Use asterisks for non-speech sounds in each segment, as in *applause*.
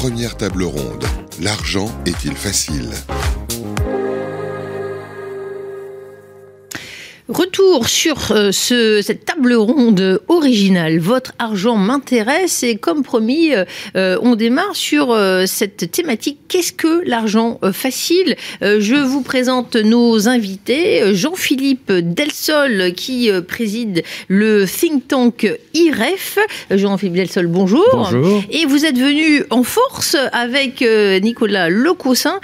Première table ronde. L'argent est-il facile? Retour sur euh, ce, cette table ronde originale. Votre argent m'intéresse et comme promis, euh, euh, on démarre sur cette thématique. Qu'est-ce que l'argent facile? Je vous présente nos invités. Jean-Philippe Delsol qui préside le think tank IREF. Jean-Philippe Delsol, bonjour. Bonjour. Et vous êtes venu en force avec Nicolas Lecossin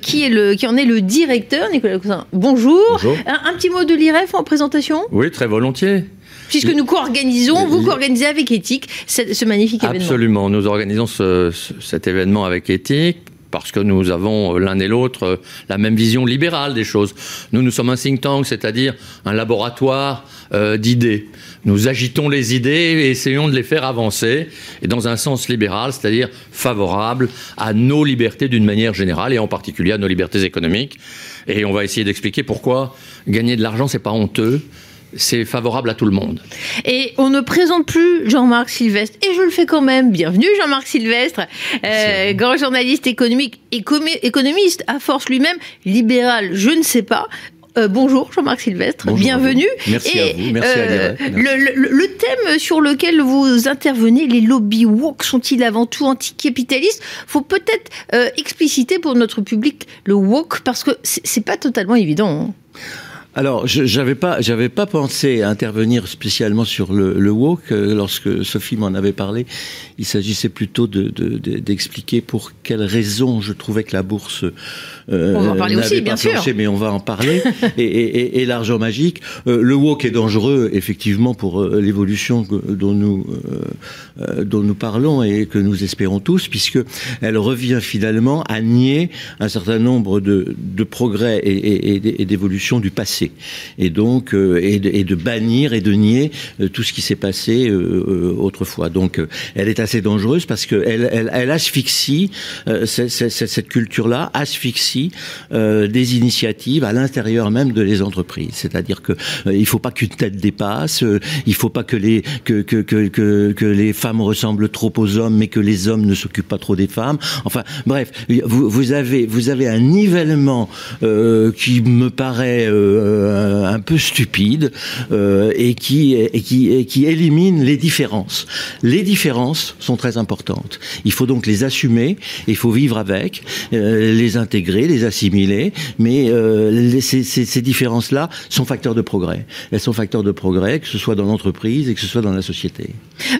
qui, est le, qui en est le directeur. Nicolas Lecossin, bonjour. Bonjour. Un, un petit mot de l'IREF en présentation? Oui, très volontiers. Puisque nous co-organisons, vous co-organisez avec Éthique ce, ce magnifique événement. Absolument, nous organisons ce, ce, cet événement avec Éthique parce que nous avons l'un et l'autre la même vision libérale des choses. Nous, nous sommes un think tank, c'est-à-dire un laboratoire euh, d'idées. Nous agitons les idées et essayons de les faire avancer, et dans un sens libéral, c'est-à-dire favorable à nos libertés d'une manière générale, et en particulier à nos libertés économiques. Et on va essayer d'expliquer pourquoi gagner de l'argent, c'est pas honteux c'est favorable à tout le monde. Et on ne présente plus Jean-Marc Sylvestre, et je le fais quand même. Bienvenue Jean-Marc Sylvestre, euh, grand journaliste économique, économiste, à force lui-même, libéral, je ne sais pas. Euh, bonjour Jean-Marc Sylvestre, bonjour bienvenue. Merci et, à vous, merci euh, à le, le, le, thème sur lequel vous intervenez, les lobbies woke sont-ils avant tout anticapitalistes? Faut peut-être euh, expliciter pour notre public le woke parce que c'est pas totalement évident. Hein. Alors, je n'avais pas, j'avais pas pensé à intervenir spécialement sur le, le woke euh, lorsque Sophie m'en avait parlé. Il s'agissait plutôt d'expliquer de, de, pour quelles raisons je trouvais que la bourse euh, on va en parler aussi, bien planché, sûr. Mais on va en parler. *laughs* et, et, et l'argent magique, euh, le woke est dangereux effectivement pour euh, l'évolution dont nous dont nous parlons et que nous espérons tous, puisque elle revient finalement à nier un certain nombre de, de progrès et, et d'évolutions du passé, et donc et de, et, de, bannir et de nier tout ce qui s'est passé autrefois. Donc, elle est assez dangereuse parce que elle, elle, asphyxie cette, cette, culture-là, asphyxie euh, des initiatives à l'intérieur même de les entreprises. C'est-à-dire que euh, il faut pas qu'une tête dépasse, euh, il faut pas que les que, que, que, que les femmes ressemblent trop aux hommes, mais que les hommes ne s'occupent pas trop des femmes. Enfin, bref, vous, vous avez vous avez un nivellement euh, qui me paraît euh, un peu stupide euh, et qui et qui et qui élimine les différences. Les différences sont très importantes. Il faut donc les assumer, il faut vivre avec, les intégrer les assimiler, mais euh, ces, ces, ces différences-là sont facteurs de progrès. Elles sont facteurs de progrès, que ce soit dans l'entreprise et que ce soit dans la société.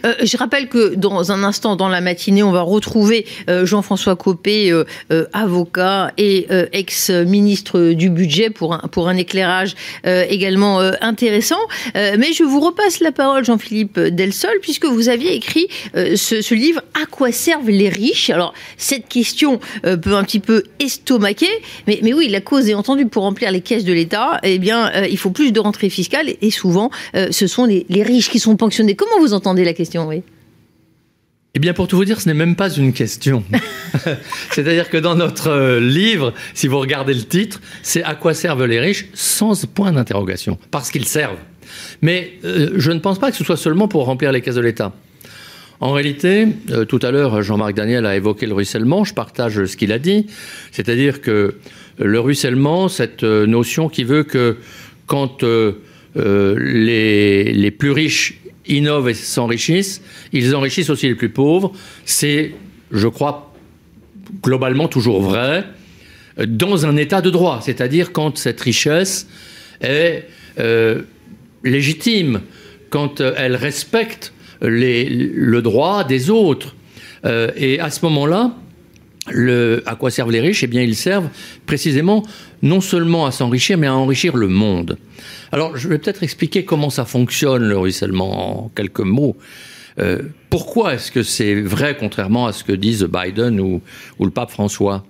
Euh, je rappelle que dans un instant, dans la matinée, on va retrouver euh, Jean-François Copé, euh, euh, avocat et euh, ex-ministre du budget, pour un, pour un éclairage également intéressant. mais je vous repasse la parole, Jean-Philippe Delsol, puisque vous aviez écrit ce, livre À quoi servent les riches? Alors, cette question peut un petit peu estomaquer, mais, mais, oui, la cause est entendue pour remplir les caisses de l'État. Eh bien, euh, il faut plus de rentrées fiscales et, souvent, euh, ce sont les, les, riches qui sont ponctionnés. Comment vous entendez la question? Oui eh bien, pour tout vous dire, ce n'est même pas une question. *laughs* C'est-à-dire que dans notre euh, livre, si vous regardez le titre, c'est à quoi servent les riches sans point d'interrogation, parce qu'ils servent. Mais euh, je ne pense pas que ce soit seulement pour remplir les caisses de l'État. En réalité, euh, tout à l'heure, Jean-Marc Daniel a évoqué le ruissellement, je partage ce qu'il a dit, c'est-à-dire que le ruissellement, cette notion qui veut que quand les, les, plus riches innovent et s'enrichissent, ils enrichissent aussi les plus pauvres, c'est, je crois, globalement toujours vrai, dans un état de droit, c'est-à-dire quand cette richesse est euh, légitime, quand elle respecte le droit des autres. Euh, et à ce moment-là, à quoi servent les riches? Eh bien, ils servent précisément non seulement à s'enrichir, mais à enrichir le monde. Alors, je vais peut-être expliquer comment ça fonctionne, le ruissellement, en quelques mots. Euh, pourquoi est-ce que c'est vrai, contrairement à ce que disent Biden ou, le pape François?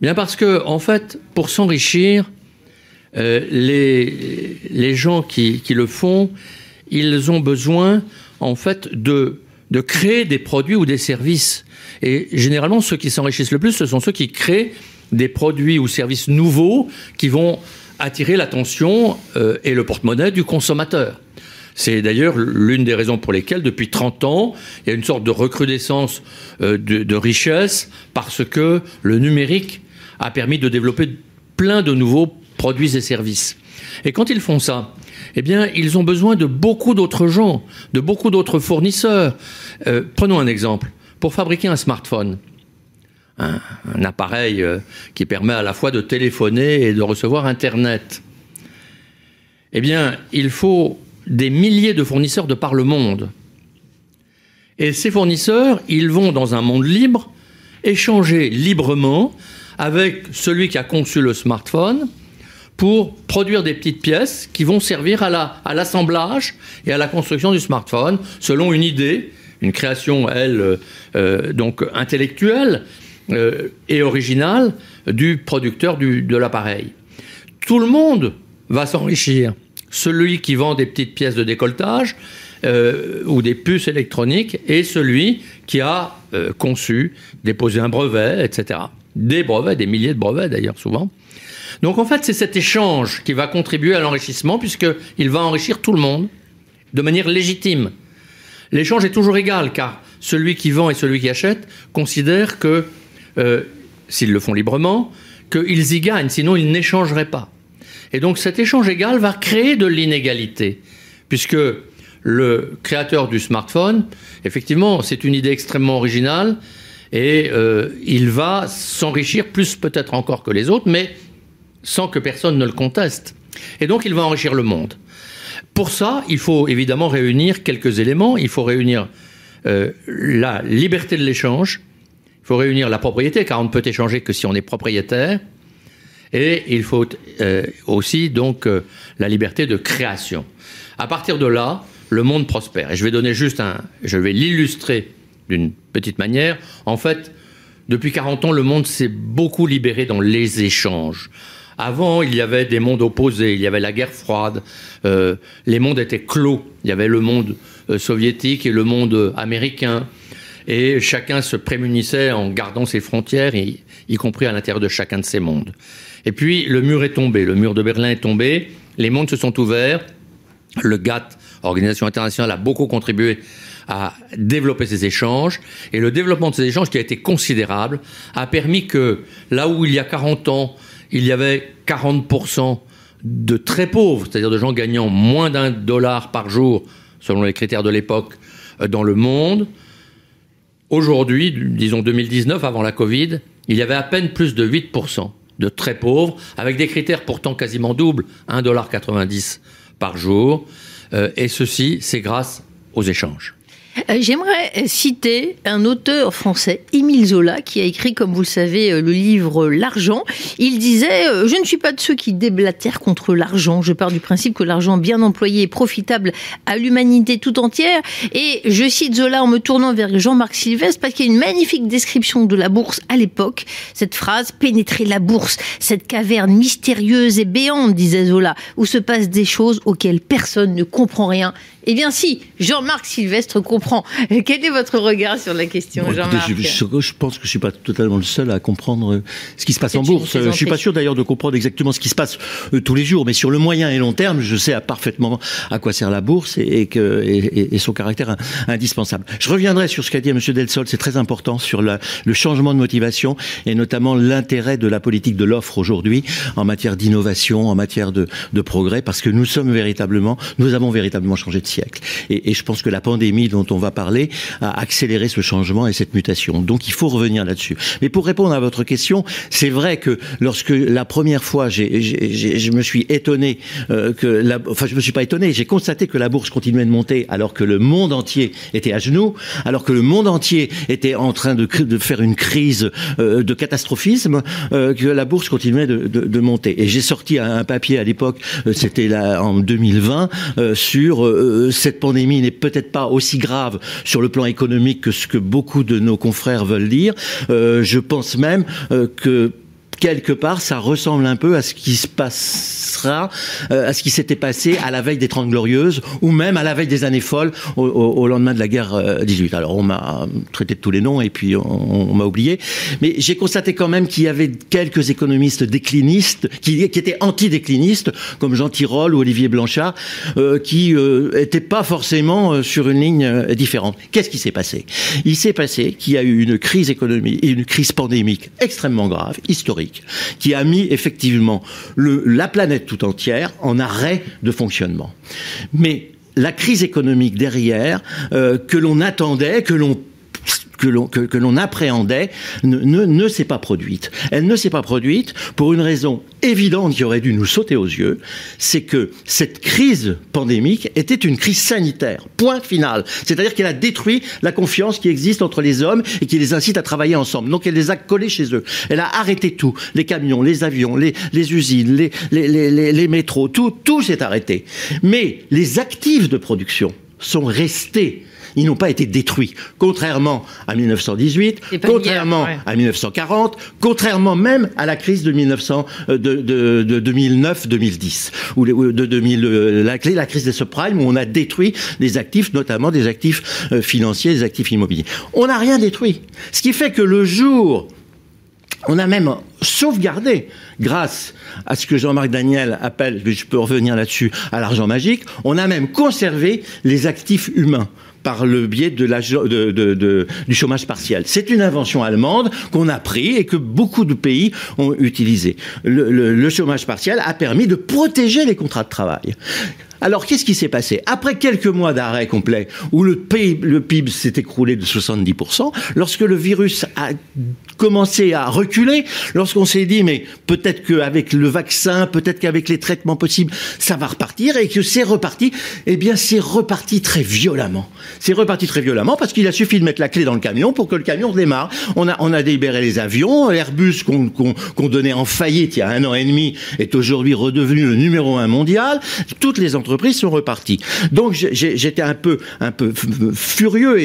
Bien parce que, en fait, pour s'enrichir, euh, les, les gens qui, qui le font, ils ont besoin en fait de, de créer des produits ou des services. Et généralement, ceux qui s'enrichissent le plus, ce sont ceux qui créent des produits ou services nouveaux qui vont attirer l'attention euh, et le porte-monnaie du consommateur. C'est d'ailleurs l'une des raisons pour lesquelles, depuis 30 ans, il y a une sorte de recrudescence euh, de, de richesse parce que le numérique a permis de développer plein de nouveaux produits et services. Et quand ils font ça, eh bien, ils ont besoin de beaucoup d'autres gens, de beaucoup d'autres fournisseurs. Euh, prenons un exemple. Pour fabriquer un smartphone, un, appareil euh, qui permet à la fois de téléphoner et de recevoir Internet, eh bien, il faut des milliers de fournisseurs de par le monde. Et ces fournisseurs, ils vont dans un monde libre échanger librement avec celui qui a conçu le smartphone pour produire des petites pièces qui vont servir à l'assemblage et à la construction du smartphone selon une idée, une création, elle, euh, euh donc intellectuelle euh, et originale du producteur du, de l'appareil. Tout le monde va s'enrichir. Celui qui vend des petites pièces de décolletage ou des puces électroniques et celui qui a conçu, déposé un brevet, etc. Des brevets, des milliers de brevets d'ailleurs souvent. Donc en fait, c'est cet échange qui va contribuer à l'enrichissement puisqu'il va enrichir tout le monde de manière légitime. L'échange est toujours égal car celui qui vend et celui qui achète considèrent que, euh, s'ils le font librement, qu'ils y gagnent, sinon ils n'échangeraient pas. Et donc cet échange égal va créer de l'inégalité, puisque le créateur du smartphone, effectivement, c'est une idée extrêmement originale, et euh, il va s'enrichir plus peut-être encore que les autres, mais sans que personne ne le conteste. Et donc il va enrichir le monde. Pour ça, il faut évidemment réunir quelques éléments. Il faut réunir euh, la liberté de l'échange, il faut réunir la propriété, car on ne peut échanger que si on est propriétaire, et il faut euh, aussi donc euh, la liberté de création. À partir de là, le monde prospère. Et je vais donner juste un, je vais l'illustrer d'une petite manière. En fait, depuis 40 ans, le monde s'est beaucoup libéré dans les échanges. Avant, il y avait des mondes opposés, il y avait la guerre froide, euh, les mondes étaient clos, il y avait le monde euh, soviétique et le monde américain, et chacun se prémunissait en gardant ses frontières, y, y compris à l'intérieur de chacun de ces mondes. Et puis, le mur est tombé, le mur de Berlin est tombé, les mondes se sont ouverts, le GATT, Organisation internationale, a beaucoup contribué à développer ces échanges. Et le développement de ces échanges, qui a été considérable, a permis que là où il y a 40 ans, il y avait 40% de très pauvres, c'est-à-dire de gens gagnant moins d'un dollar par jour, selon les critères de l'époque, euh, dans le monde. Aujourd'hui, disons 2019, avant la Covid, il y avait à peine plus de 8% de très pauvres, avec des critères pourtant quasiment doubles, 1,90$ par jour. Euh, et ceci, c'est grâce aux échanges. Euh, j'aimerais citer un auteur français, Émile Zola, qui a écrit, comme vous le savez, euh, le livre L'argent. Il disait euh, Je ne suis pas de ceux qui déblatèrent contre l'argent. Je pars du principe que l'argent bien employé est profitable à l'humanité tout entière. Et je cite Zola en me tournant vers Jean-Marc Sylvestre parce qu'il y a une magnifique description de la bourse à l'époque. Cette phrase Pénétrer la bourse, cette caverne mystérieuse et béante, disait Zola, où se passent des choses auxquelles personne ne comprend rien. Eh bien, si, Jean-Marc Sylvestre comprend. Quel est votre regard sur la question, Bon, Jean-Marc je, je- je pense que je suis pas totalement le seul à comprendre euh, ce qui se passe en bourse. Euh, Je suis pas sûr d'ailleurs de comprendre exactement ce qui se passe euh, tous les jours, mais sur le moyen et long terme, je sais à parfaitement à quoi sert la bourse et, et que, et, et- et son caractère in- indispensable. Je reviendrai sur ce qu'a dit M. Delsol, c'est très important sur la- le changement de motivation et notamment l'intérêt de la politique de l'offre aujourd'hui en matière d'innovation, en matière de, de progrès, parce que nous sommes véritablement, nous avons véritablement changé de Et, je pense que la pandémie dont on va parler a accéléré ce changement et cette mutation. Donc il faut revenir là-dessus. Mais pour répondre à votre question, c'est vrai que lorsque la première fois, je me suis étonné euh, que la, enfin je me suis pas étonné, j'ai constaté que la bourse continuait de monter alors que le monde entier était à genoux, alors que le monde entier était en train de, faire une crise euh, de catastrophisme, euh, que la bourse continuait de, monter. Et j'ai sorti un, papier à l'époque, c'était en 2020, euh, sur cette pandémie n'est peut-être pas aussi grave sur le plan économique que ce que beaucoup de nos confrères veulent dire. Euh, je pense même euh, que quelque part, ça ressemble un peu à ce qui se passera, euh, à ce qui s'était passé à la veille des Trente Glorieuses, ou même à la veille des années folles, au, lendemain de la guerre 18. Alors, on m'a traité de tous les noms et puis on, m'a oublié. Mais j'ai constaté quand même qu'il y avait quelques économistes déclinistes, qui, étaient anti-déclinistes, comme Jean Tirole ou Olivier Blanchard, qui n'étaient pas forcément sur une ligne différente. Qu'est-ce qui s'est passé? Il s'est passé qu'il y a eu une crise économique une crise pandémique extrêmement grave, historique, qui a mis effectivement la planète tout entière en arrêt de fonctionnement. Mais la crise économique derrière, euh, que l'on attendait, que l'on que l'on appréhendait ne, ne, ne s'est pas produite. Elle ne s'est pas produite pour une raison évidente qui aurait dû nous sauter aux yeux, c'est que cette crise pandémique était une crise sanitaire. Point final. C'est-à-dire qu'elle a détruit la confiance qui existe entre les hommes et qui les incite à travailler ensemble. Donc elle les a collés chez eux. Elle a arrêté tout. Les camions, les avions, les, les usines, les, les, les, les métros, tout, tout s'est arrêté. Mais les actifs de production sont restés ils n'ont pas été détruits. Contrairement à 1918, contrairement à 1940, contrairement même à la crise de, 1900, euh, de, de, de 2009-2010, ou de 2000, euh, la, la crise des subprimes, où on a détruit des actifs, notamment des actifs euh, financiers, des actifs immobiliers. On n'a rien détruit. Ce qui fait que le jour on a même sauvegardé, grâce à ce que Jean-Marc Daniel appelle, je peux revenir là-dessus, à l'argent magique, on a même conservé les actifs humains par le biais de la, de, de, du chômage partiel. C'est une invention allemande qu'on a pris et que beaucoup de pays ont utilisé. Le, le, le chômage partiel a permis de protéger les contrats de travail. Alors, qu'est-ce qui s'est passé Après quelques mois d'arrêt complet, où le, PIB, s'est écroulé de 70%, lorsque le virus a commencé à reculer, lorsqu'on s'est dit, mais peut-être qu'avec le vaccin, peut-être qu'avec les traitements possibles, ça va repartir, et que c'est reparti, eh bien, c'est reparti très violemment. C'est reparti très violemment parce qu'il a suffi de mettre la clé dans le camion pour que le camion démarre. On a, on a libéré les avions, Airbus qu'on qu'on donnait en faillite il y a un an et demi est aujourd'hui redevenu le numéro un mondial. Toutes les entreprises sont reparties. Donc j'étais un peu, un peu furieux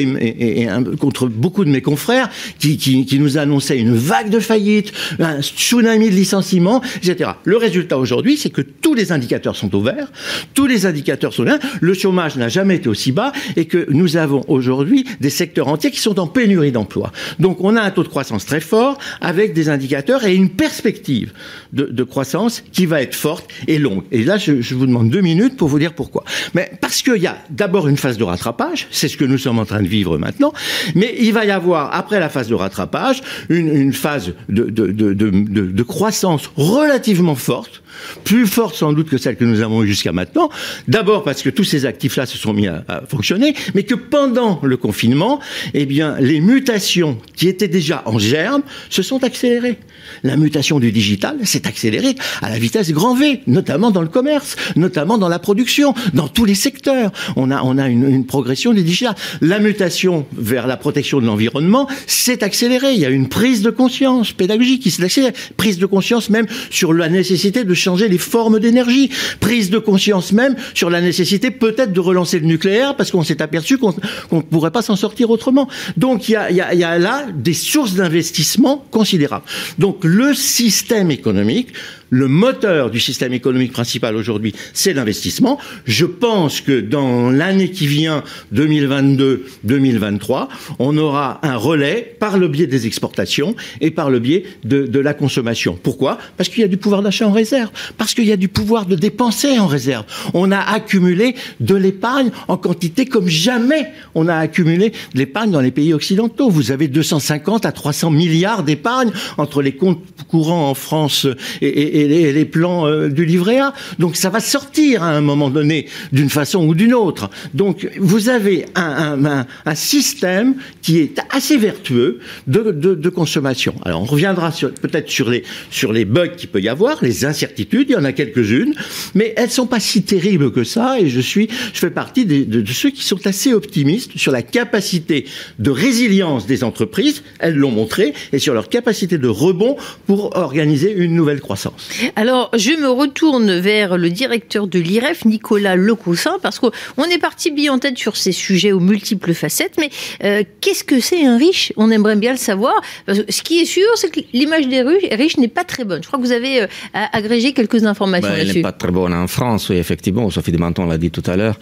contre beaucoup de mes confrères qui, nous annonçaient une vague de faillite, un tsunami de licenciements, etc. Le résultat aujourd'hui, c'est que tous les indicateurs sont ouverts, tous les indicateurs sont là, le chômage n'a jamais été aussi bas et que nous avons aujourd'hui des secteurs entiers qui sont en pénurie d'emploi. Donc on a un taux de croissance très fort avec des indicateurs et une perspective de, de croissance qui va être forte et longue. Et là, je, je vous demande deux minutes pour vous dire pourquoi. Mais parce qu'il y a d'abord une phase de rattrapage, c'est ce que nous sommes en train de vivre maintenant, mais il va y avoir, après la phase de rattrapage, une, phase de, croissance relativement forte, plus forte sans doute que celle que nous avons eue jusqu'à maintenant. D'abord parce que tous ces actifs-là se sont mis à, fonctionner, mais que pendant le confinement, eh les mutations qui étaient déjà en germe se sont accélérées. La mutation du digital s'est accélérée à la vitesse grand V, notamment dans le commerce, notamment dans la production, dans tous les secteurs. On a, on a une, une progression du digital. La mutation vers la protection de l'environnement s'est accélérée. Il y a une prise de conscience pédagogique qui s'est accélérée. Prise de conscience même sur la nécessité de changer les formes d'énergie. Prise de conscience même sur la nécessité peut-être de relancer le nucléaire parce qu'on s'est aperçu qu'on ne pourrait pas s'en sortir autrement. Donc il y a, y, a, y a là des sources d'investissement considérables. Donc le système économique le moteur du système économique principal aujourd'hui, c'est l'investissement. Je pense que dans l'année qui vient, 2022-2023, on aura un relais par le biais des exportations et par le biais de, la consommation. Pourquoi? Parce qu'il y a du pouvoir d'achat en réserve, parce qu'il y a du pouvoir de dépenser en réserve. On a accumulé de l'épargne en quantité comme jamais on a accumulé de l'épargne dans les pays occidentaux. Vous avez 250 à 300 milliards d'épargne entre les comptes courants en France et les, les plans euh, du livret A. Donc ça va sortir à un moment donné d'une façon ou d'une autre. Donc vous avez un, un, un, système qui est assez vertueux de, de, de consommation. Alors on reviendra peut-être sur les, sur les bugs qu'il peut y avoir, les incertitudes, il y en a quelques-unes, mais elles sont pas si terribles que ça et je suis, je fais partie de ceux qui sont assez optimistes sur la capacité de résilience des entreprises, elles l'ont montré, et sur leur capacité de rebond pour organiser une nouvelle croissance. Alors, je me retourne vers le directeur de l'IREF, Nicolas Lecoussin, parce qu'on est parti bien en tête sur ces sujets aux multiples facettes, mais euh, qu'est-ce que c'est un riche? On aimerait bien le savoir. Parce que ce qui est sûr, c'est que l'image des riches n'est pas très bonne. Je crois que vous avez euh, agrégé quelques informations ben, là-dessus. Elle n'est pas très bonne en France, oui, effectivement. Sophie de Menton l'a dit tout à l'heure.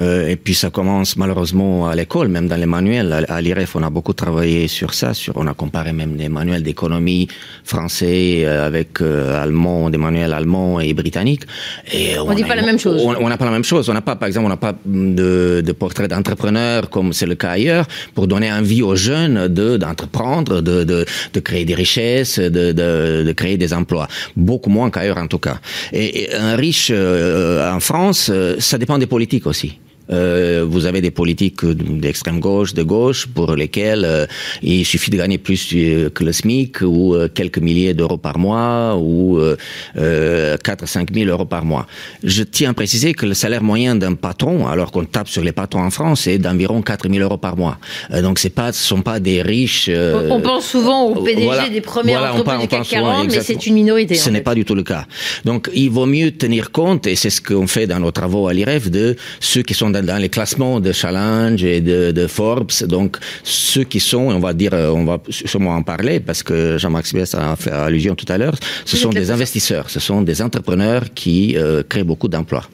Euh, et puis ça commence malheureusement à l'école, même dans les manuels. À, l'IREF, on a beaucoup travaillé sur ça. Sur, on a comparé même des manuels d'économie français avec allemands, des manuels allemands et britanniques. Et on, dit pas la même chose. On n'a pas la même chose. On n'a pas, par exemple, on n'a pas de, de portrait d'entrepreneur comme c'est le cas ailleurs pour donner envie aux jeunes de d'entreprendre, de, de, de, créer des richesses, de, de, de créer des emplois. Beaucoup moins qu'ailleurs en tout cas. Et, un riche euh, en France, euh, ça dépend des politiques aussi. Euh, vous avez des politiques d'extrême gauche, de gauche, pour lesquelles euh, il suffit de gagner plus euh, que le SMIC ou quelques milliers d'euros par mois ou euh, 4 à 5 000 euros par mois. Je tiens à préciser que le salaire moyen d'un patron, alors qu'on tape sur les patrons en France, est d'environ 4 000 euros par mois. donc c'est pas, ce sont pas des riches. on pense souvent aux PDG des premières voilà, entreprises du CAC 40, mais c'est une minorité. Ce n'est pas du tout le cas. Donc il vaut mieux tenir compte, et c'est ce qu'on fait dans nos travaux à l'IREF, de ceux qui sont dans les classements de Challenge et de, de, Forbes. Donc, ceux qui sont, on va dire, euh, on va sûrement en parler parce que Jean-Marc Sibès a fait allusion tout à l'heure, ce sont des investisseurs, ce sont des entrepreneurs qui euh, créent beaucoup d'emplois.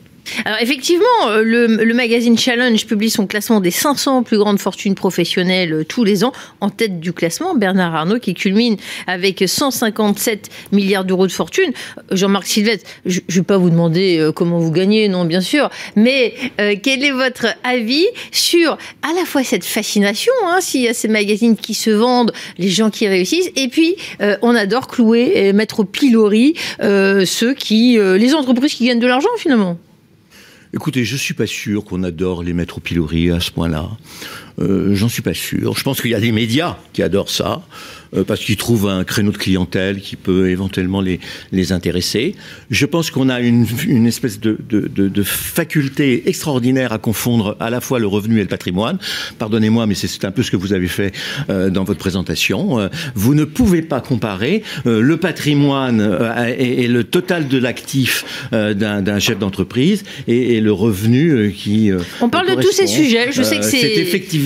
Alors effectivement, euh, le, magazine Challenge publie son classement des 500 plus grandes fortunes professionnelles euh, tous les ans. En tête du classement, Bernard Arnault qui culmine avec 157 milliards d'euros de fortune. Jean-Marc Sylvestre, je ne vais pas vous demander euh, comment vous gagnez, non bien sûr, mais quel est votre avis sur à la fois cette fascination, hein, s'il y a ces magazines qui se vendent, les gens qui réussissent, et puis on adore clouer et mettre au pilori ceux qui, les entreprises qui gagnent de l'argent finalement. Écoutez, je suis pas sûr qu'on adore les mettre au pilori à ce point-là. Euh, J'en suis pas sûr. Je pense qu'il y a des médias qui adorent ça. Euh, parce qu'ils trouvent un créneau de clientèle qui peut éventuellement les, les intéresser. Je pense qu'on a une, une espèce de, de, de, de, faculté extraordinaire à confondre à la fois le revenu et le patrimoine. Pardonnez-moi, mais c'est un peu ce que vous avez fait euh, dans votre présentation. Vous ne pouvez pas comparer le patrimoine et, et, le total de l'actif d'un chef d'entreprise et, et, le revenu qui. On parle de tous ces sujets. Je sais que c'est. C'est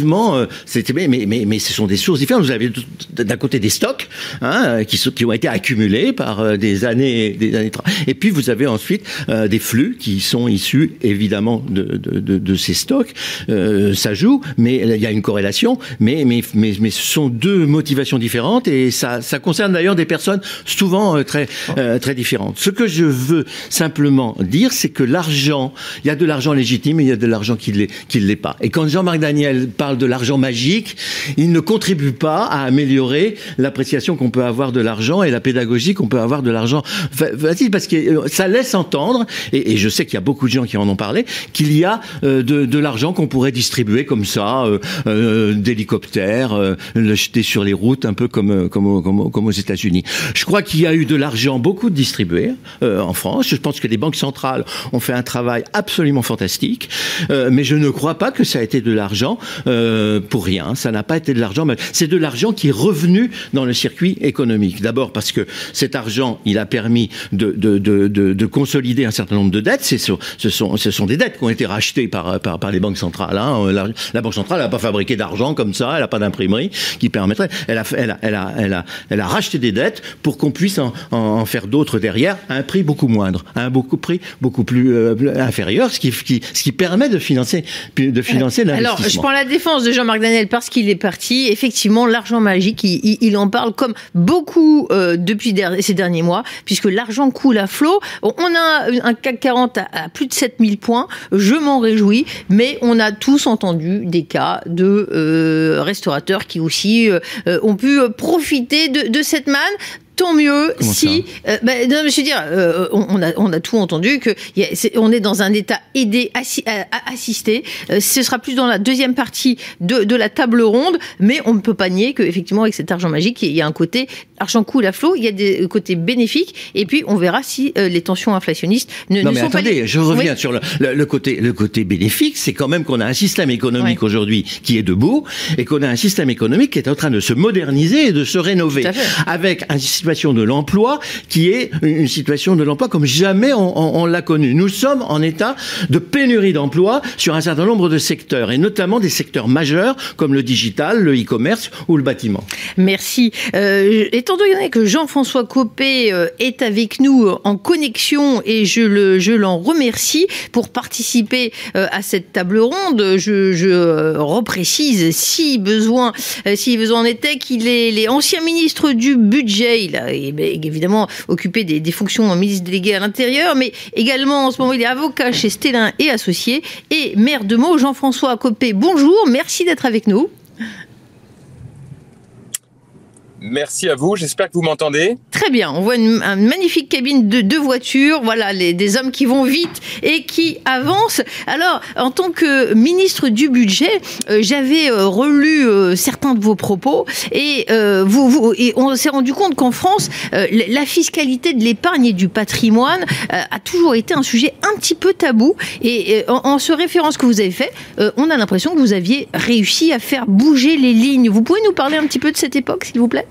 effectivement, c'était mais, mais mais ce sont des sources différentes. Vous avez d'un côté des stocks hein, qui, qui ont été accumulés par euh, des années, des années. Et puis vous avez ensuite euh, des flux qui sont issus évidemment de, ces stocks. Euh, ça joue, mais il y a une corrélation. Mais, mais, mais, mais ce sont deux motivations différentes et ça, ça concerne d'ailleurs des personnes souvent euh, très, très différentes. Ce que je veux simplement dire, c'est que l'argent, il y a de l'argent légitime et il y a de l'argent qui ne l'est pas. Et quand Jean-Marc Daniel parle de l'argent magique, il ne contribue pas à améliorer l'appréciation qu'on peut avoir de l'argent et la pédagogie qu'on peut avoir de l'argent facile parce que euh, ça laisse entendre et, je sais qu'il y a beaucoup de gens qui en ont parlé qu'il y a euh, de, l'argent qu'on pourrait distribuer comme ça euh, euh d'hélicoptères euh, le sur les routes un peu comme comme, comme, comme aux États-Unis. Je crois qu'il y a eu de l'argent beaucoup distribué en France. Je pense que les banques centrales ont fait un travail absolument fantastique, mais je ne crois pas que ça a été de l'argent pour rien. Ça n'a pas été de l'argent, mais c'est de l'argent qui est revenu dans le circuit économique. D'abord parce que cet argent, il a permis de, de, de, de, de consolider un certain nombre de dettes. Ce sont, ce sont, ce sont des dettes qui ont été rachetées par, par, par les banques centrales. Hein. La, la, Banque centrale n'a pas fabriqué d'argent comme ça, elle n'a pas d'imprimerie qui permettrait. Elle a, elle, a, elle, a, elle, a, elle a racheté des dettes pour qu'on puisse en, en, faire d'autres derrière à un prix beaucoup moindre, à un beaucoup prix beaucoup plus euh, inférieur, ce qui, qui, ce qui permet de financer, de financer l'investissement. Alors, je prends la défense de Jean-Marc Daniel parce qu'il est parti. Effectivement, l'argent magique, il en parle comme beaucoup euh, depuis ces derniers mois, puisque l'argent coule à flot. On a un CAC 40 à, plus de 7000 points, je m'en réjouis, mais on a tous entendu des cas de euh, restaurateurs qui aussi euh, ont pu profiter de, de cette manne tant mieux si. Euh, bah, non, je veux dire, euh, on, a, on a tout entendu que y a, est, on est dans un état aidé, assi, assisté. Euh, ce sera plus dans la deuxième partie de, de la table ronde, mais on ne peut pas nier qu'effectivement, avec cet argent magique, il y a un côté argent coule à flot, il y a des côtés bénéfiques, et puis on verra si euh, les tensions inflationnistes ne, non, ne mais sont attendez, pas. je reviens sur le, le, le, côté, le côté bénéfique, c'est quand même qu'on a un système économique aujourd'hui qui est debout, et qu'on a un système économique qui est en train de se moderniser et de se rénover, avec un situation de l'emploi qui est une situation de l'emploi comme jamais on, l'a connu. Nous sommes en état de pénurie d'emploi sur un certain nombre de secteurs, et notamment des secteurs majeurs comme le digital, le e-commerce ou le bâtiment. Merci. Euh, étant donné que Jean-François Copé euh, est avec nous en connexion et je le je l'en remercie pour participer euh, à cette table ronde, je, reprécise si besoin si besoin en était qu'il est les ancien ministre du budget. Il a évidemment occupé des, fonctions en ministre délégué à l'intérieur, mais également en ce moment il est avocat chez Stellin et Associés et maire de Meaux, Jean-François Copé. Bonjour, merci d'être avec nous. Merci à vous, j'espère que vous m'entendez. Très bien, on voit une, magnifique cabine de deux voitures, voilà, les, des hommes qui vont vite et qui avancent. Alors, en tant que ministre du budget, euh, j'avais euh, relu euh, certains de vos propos et, vous, vous, et on s'est rendu compte qu'en France, la fiscalité de l'épargne et du patrimoine a toujours été un sujet un petit peu tabou. Et, en, en, ce référence que vous avez fait, on a l'impression que vous aviez réussi à faire bouger les lignes. Vous pouvez nous parler un petit peu de cette époque, s'il vous plaît?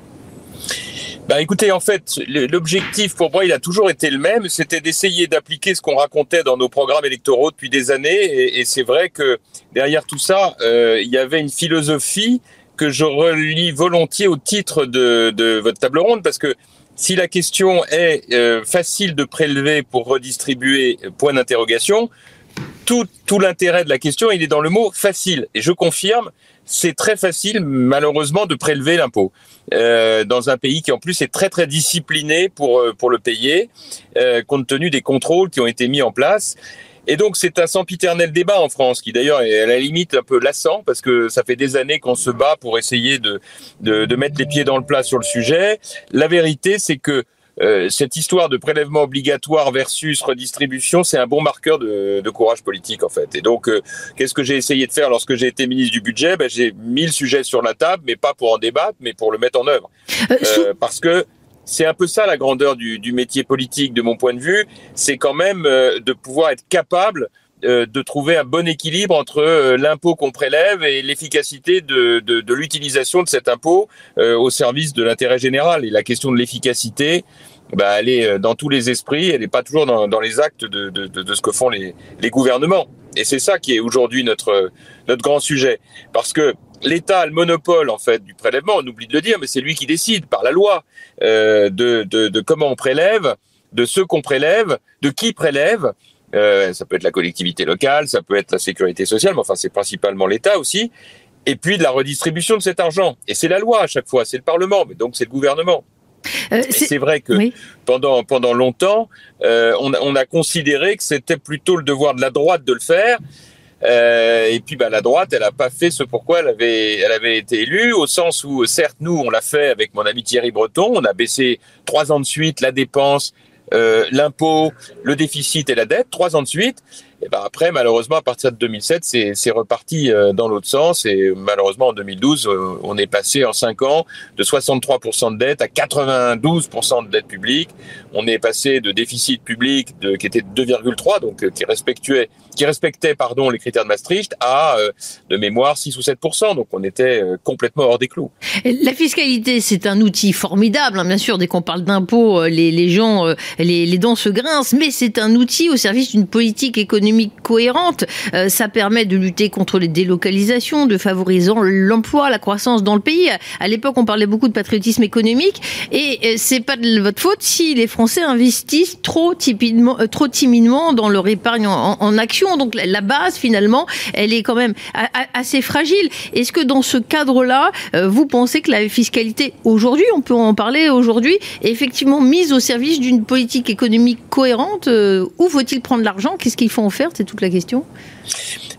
Bah écoutez, en fait, l'objectif pour moi, il a toujours été le même, c'était d'essayer d'appliquer ce qu'on racontait dans nos programmes électoraux depuis des années. Et, c'est vrai que derrière tout ça, euh, il y avait une philosophie que je relis volontiers au titre de, votre table ronde, parce que si la question est euh, facile de prélever pour redistribuer, point d'interrogation, tout, tout l'intérêt de la question, il est dans le mot facile. Et je confirme, c'est très facile, malheureusement, de prélever l'impôt euh, dans un pays qui, en plus, est très très discipliné pour euh, pour le payer, euh, compte tenu des contrôles qui ont été mis en place. Et donc c'est un sempiternel débat en France, qui d'ailleurs est à la limite un peu lassant, parce que ça fait des années qu'on se bat pour essayer de, de, de mettre les pieds dans le plat sur le sujet. La vérité, c'est que euh, cette histoire de prélèvement obligatoire versus redistribution, c'est un bon marqueur de, courage politique en fait. Et donc, euh, qu'est-ce que j'ai essayé de faire lorsque j'ai été ministre du budget? Ben, J'ai mis le sujet sur la table, mais pas pour en débattre, mais pour le mettre en œuvre. Euh, parce que c'est un peu ça la grandeur du, du, métier politique, de mon point de vue, c'est quand même de pouvoir être capable euh, de trouver un bon équilibre entre euh, l'impôt qu'on prélève et l'efficacité de, de, de l'utilisation de cet impôt euh, au service de l'intérêt général. Et la question de l'efficacité, bah, elle est dans tous les esprits, elle n'est pas toujours dans, dans les actes de, de, de, ce que font les, les gouvernements. Et c'est ça qui est aujourd'hui notre, notre grand sujet. Parce que l'État a le monopole en fait du prélèvement, on oublie de le dire, mais c'est lui qui décide par la loi euh, de, de, de comment on prélève, de ce qu'on prélève, de qui prélève, euh, ça peut être la collectivité locale, ça peut être la sécurité sociale, mais enfin c'est principalement l'État aussi. Et puis de la redistribution de cet argent. Et c'est la loi à chaque fois, c'est le Parlement, mais donc c'est le gouvernement. Euh, c'est vrai que pendant pendant longtemps, euh, on, on, a considéré que c'était plutôt le devoir de la droite de le faire. Euh, et puis bah, la droite, elle n'a pas fait ce pourquoi elle avait, elle avait été élue, au sens où certes nous on l'a fait avec mon ami Thierry Breton, on a baissé trois ans de suite la dépense l'impôt, le déficit et la dette. Trois ans de suite, et ben après, malheureusement, à partir de 2007, c'est reparti euh, dans l'autre sens. Et malheureusement, en 2012, euh, on est passé en cinq ans de 63% de dette à 92% de dette publique. On est passé de déficit public de, qui était de 2,3, donc qui respectait, qui respectait pardon les critères de Maastricht, à de mémoire 6 ou 7%. Donc on était complètement hors des clous. La fiscalité, c'est un outil formidable. Hein. Bien sûr, dès qu'on parle d'impôts, les, les gens, les, les dents se grincent, mais c'est un outil au service d'une politique économique cohérente. Euh, ça permet de lutter contre les délocalisations, de favoriser l'emploi, la croissance dans le pays. À l'époque, on parlait beaucoup de patriotisme économique et euh, c'est pas de votre faute si les Français investissent trop timidement, euh, trop timidement dans leur épargne en, en action. Donc la base, finalement, elle est quand même assez fragile. Est-ce que dans ce cadre-là, vous pensez que la fiscalité aujourd'hui, on peut en parler aujourd'hui, est effectivement mise au service d'une politique économique cohérente Où faut-il prendre l'argent? Qu'est-ce qu'il faut en faire c'est toute la question.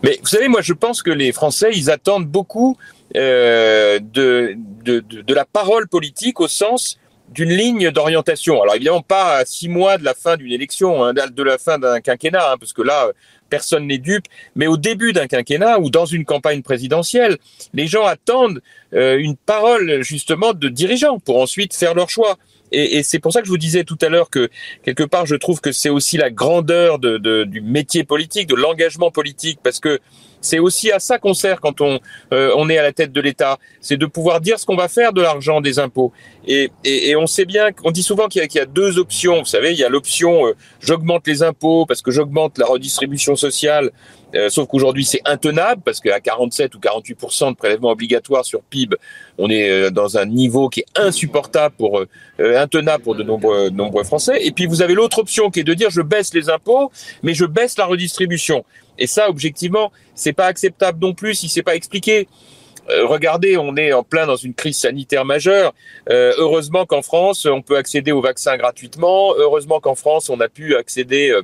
Mais vous savez, moi je pense que les Français, ils attendent beaucoup euh, de, de, la parole politique au sens d'une ligne d'orientation. Alors évidemment pas à six mois de la fin d'une élection, hein, de la fin d'un quinquennat, hein, parce que là, personne n'est dupe, mais au début d'un quinquennat ou dans une campagne présidentielle, les gens attendent euh, une parole justement de dirigeants pour ensuite faire leur choix. Et, et c'est pour ça que je vous disais tout à l'heure que quelque part je trouve que c'est aussi la grandeur de, de, du métier politique, de l'engagement politique, parce que c'est aussi à ça qu'on sert quand on, euh, on est à la tête de l'État, c'est de pouvoir dire ce qu'on va faire de l'argent des impôts. Et, et, et, on sait bien, on dit souvent qu'il y, y, a deux options. Vous savez, il y a l'option euh, j'augmente les impôts parce que j'augmente la redistribution sociale. Euh, sauf qu'aujourd'hui c'est intenable parce qu'à 47 ou 48% de prélèvement obligatoire sur PIB, on est euh, dans un niveau qui est insupportable pour euh, intenable pour de nombreux nombreux Français. Et puis vous avez l'autre option qui est de dire je baisse les impôts, mais je baisse la redistribution. Et ça, objectivement, c'est pas acceptable non plus si c'est pas expliqué. Euh, regardez, on est en plein dans une crise sanitaire majeure. Euh, heureusement qu'en France, on peut accéder aux vaccins gratuitement. Heureusement qu'en France, on a pu accéder euh,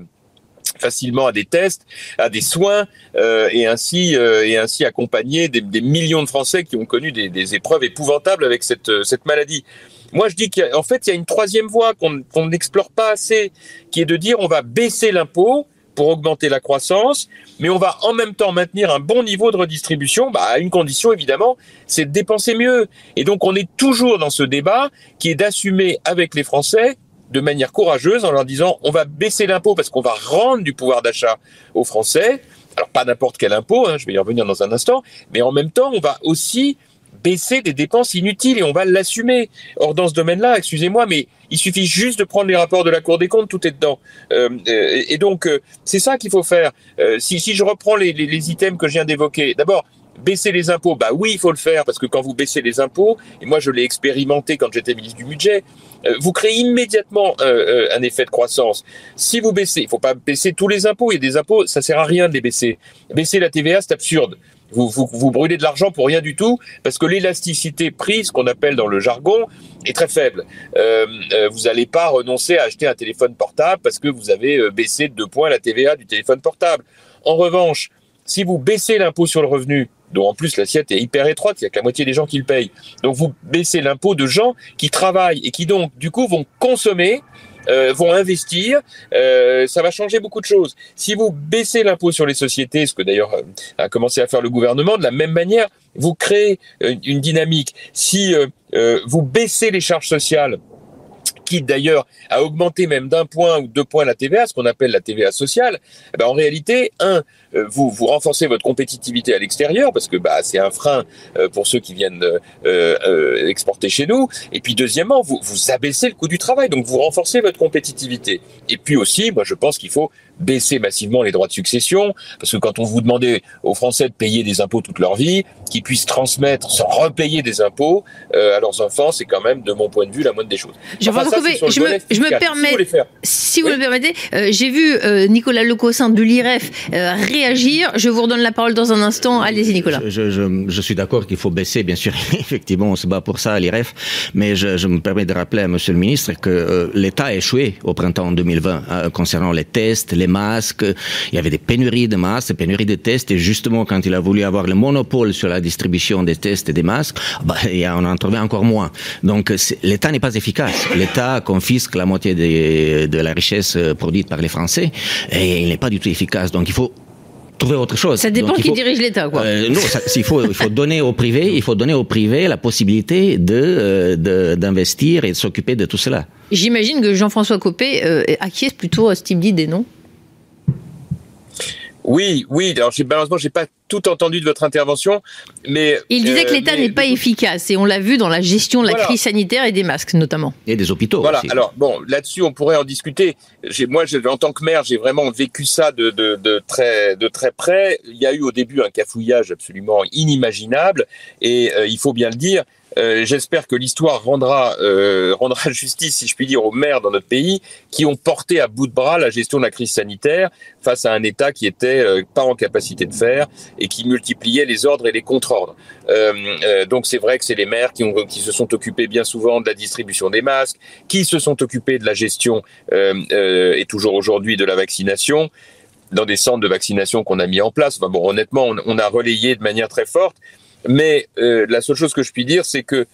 facilement à des tests, à des soins, euh, et ainsi et ainsi accompagner des, des, millions de Français qui ont connu des, des épreuves épouvantables avec cette cette maladie. Moi, je dis qu'en fait, il y a une troisième voie qu'on n'explore pas assez, qui est de dire on va baisser l'impôt pour augmenter la croissance, mais on va en même temps maintenir un bon niveau de redistribution, bah, à une condition évidemment, c'est de dépenser mieux. Et donc on est toujours dans ce débat qui est d'assumer avec les Français de manière courageuse en leur disant on va baisser l'impôt parce qu'on va rendre du pouvoir d'achat aux Français. Alors pas n'importe quel impôt, hein, je vais y revenir dans un instant, mais en même temps on va aussi baisser des dépenses inutiles et on va l'assumer. Or, dans ce domaine-là, excusez-moi, mais il suffit juste de prendre les rapports de la Cour des comptes, tout est dedans. Euh, et donc, euh, c'est ça qu'il faut faire. Euh, si, si je reprends les, les, les items que je viens d'évoquer, d'abord, baisser les impôts, bah oui, il faut le faire, parce que quand vous baissez les impôts, et moi je l'ai expérimenté quand j'étais ministre du budget, euh, vous créez immédiatement euh, un effet de croissance. Si vous baissez, il faut pas baisser tous les impôts, il y a des impôts, ça sert à rien de les baisser. Baisser la TVA, c'est absurde. Vous, vous, vous, brûlez de l'argent pour rien du tout parce que l'élasticité prise, qu'on appelle dans le jargon, est très faible. Euh, euh, vous n'allez pas renoncer à acheter un téléphone portable parce que vous avez euh, baissé de deux points la TVA du téléphone portable. En revanche, si vous baissez l'impôt sur le revenu, dont en plus l'assiette est hyper étroite, il y a que la moitié des gens qui le payent, donc vous baissez l'impôt de gens qui travaillent et qui donc du coup vont consommer euh, vont investir, euh, ça va changer beaucoup de choses. Si vous baissez l'impôt sur les sociétés, ce que d'ailleurs euh, a commencé à faire le gouvernement, de la même manière, vous créez une dynamique. Si euh, vous baissez les charges sociales, quitte d'ailleurs à augmenter même d'un point ou deux points la TVA, ce qu'on appelle la TVA sociale, eh ben en réalité, un, euh, vous, vous renforcez votre compétitivité à l'extérieur, parce que bah, c'est un frein euh, pour ceux qui viennent euh, exporter chez nous, et puis deuxièmement, vous, vous abaissez le coût du travail, donc vous renforcez votre compétitivité. Et puis aussi, moi je pense qu'il faut baisser massivement les droits de succession, parce que quand on vous demandait aux Français de payer des impôts toute leur vie, qu'ils puissent transmettre sans repayer des impôts euh, à leurs enfants, c'est quand même, de mon point de vue, la moindre des choses. Je, enfin, ça, je, me, je me, permets, si vous, si vous oui. le permettez, euh, j'ai vu euh, Nicolas Lecossin de l'IREF réagir. Je vous redonne la parole dans un instant. Allez-y, Nicolas. Je, je, je suis d'accord qu'il faut baisser, bien sûr. *laughs* Effectivement, on se bat pour ça à l'IREF, mais je, me permets de rappeler à Monsieur le Ministre que l'État a échoué au printemps 2020 concernant les tests, les masques. Il y avait des pénuries de masques, des pénuries de tests, et justement, quand il a voulu avoir le monopole sur la distribution des tests et des masques, bah, on en trouvait encore moins. Donc, l'État n'est pas efficace. L'État confisque la moitié de, de la richesse produite par les Français, et il n'est pas du tout efficace. Donc, il faut trouver autre chose. Ça dépend Donc, qui faut, dirige l'État, quoi. Euh, non, ça, il faut, il faut donner au privé, il faut donner au privé la possibilité de d'investir et de s'occuper de tout cela. J'imagine que Jean-François Copé euh, acquiesce plutôt à ce type d'idée, non? Oui, oui. Alors, malheureusement, j'ai pas tout entendu de votre intervention, mais il disait euh, que l'État n'est pas efficace et on l'a vu dans la gestion de la voilà. crise sanitaire et des masques notamment. Et des hôpitaux. Voilà. Aussi. Alors bon, là-dessus, on pourrait en discuter. Moi, en tant que maire, j'ai vraiment vécu ça de, de, de, très de très près. Il y a eu au début un cafouillage absolument inimaginable et euh, il faut bien le dire. Euh, j'espère que l'histoire rendra, euh, rendra *laughs* justice, si je puis dire, aux maires dans notre pays qui ont porté à bout de bras la gestion de la crise sanitaire face à un État qui était euh, pas en capacité de faire et qui multipliait les ordres et les contre-ordres. Euh, donc c'est vrai que c'est les maires qui, ont, qui se sont occupés bien souvent de la distribution des masques, qui se sont occupés de la gestion et toujours aujourd'hui de la vaccination dans des centres de vaccination qu'on a mis en place. Enfin bon, honnêtement, on, on a relayé de manière très forte. Mais euh, la seule chose que je puis dire, c'est que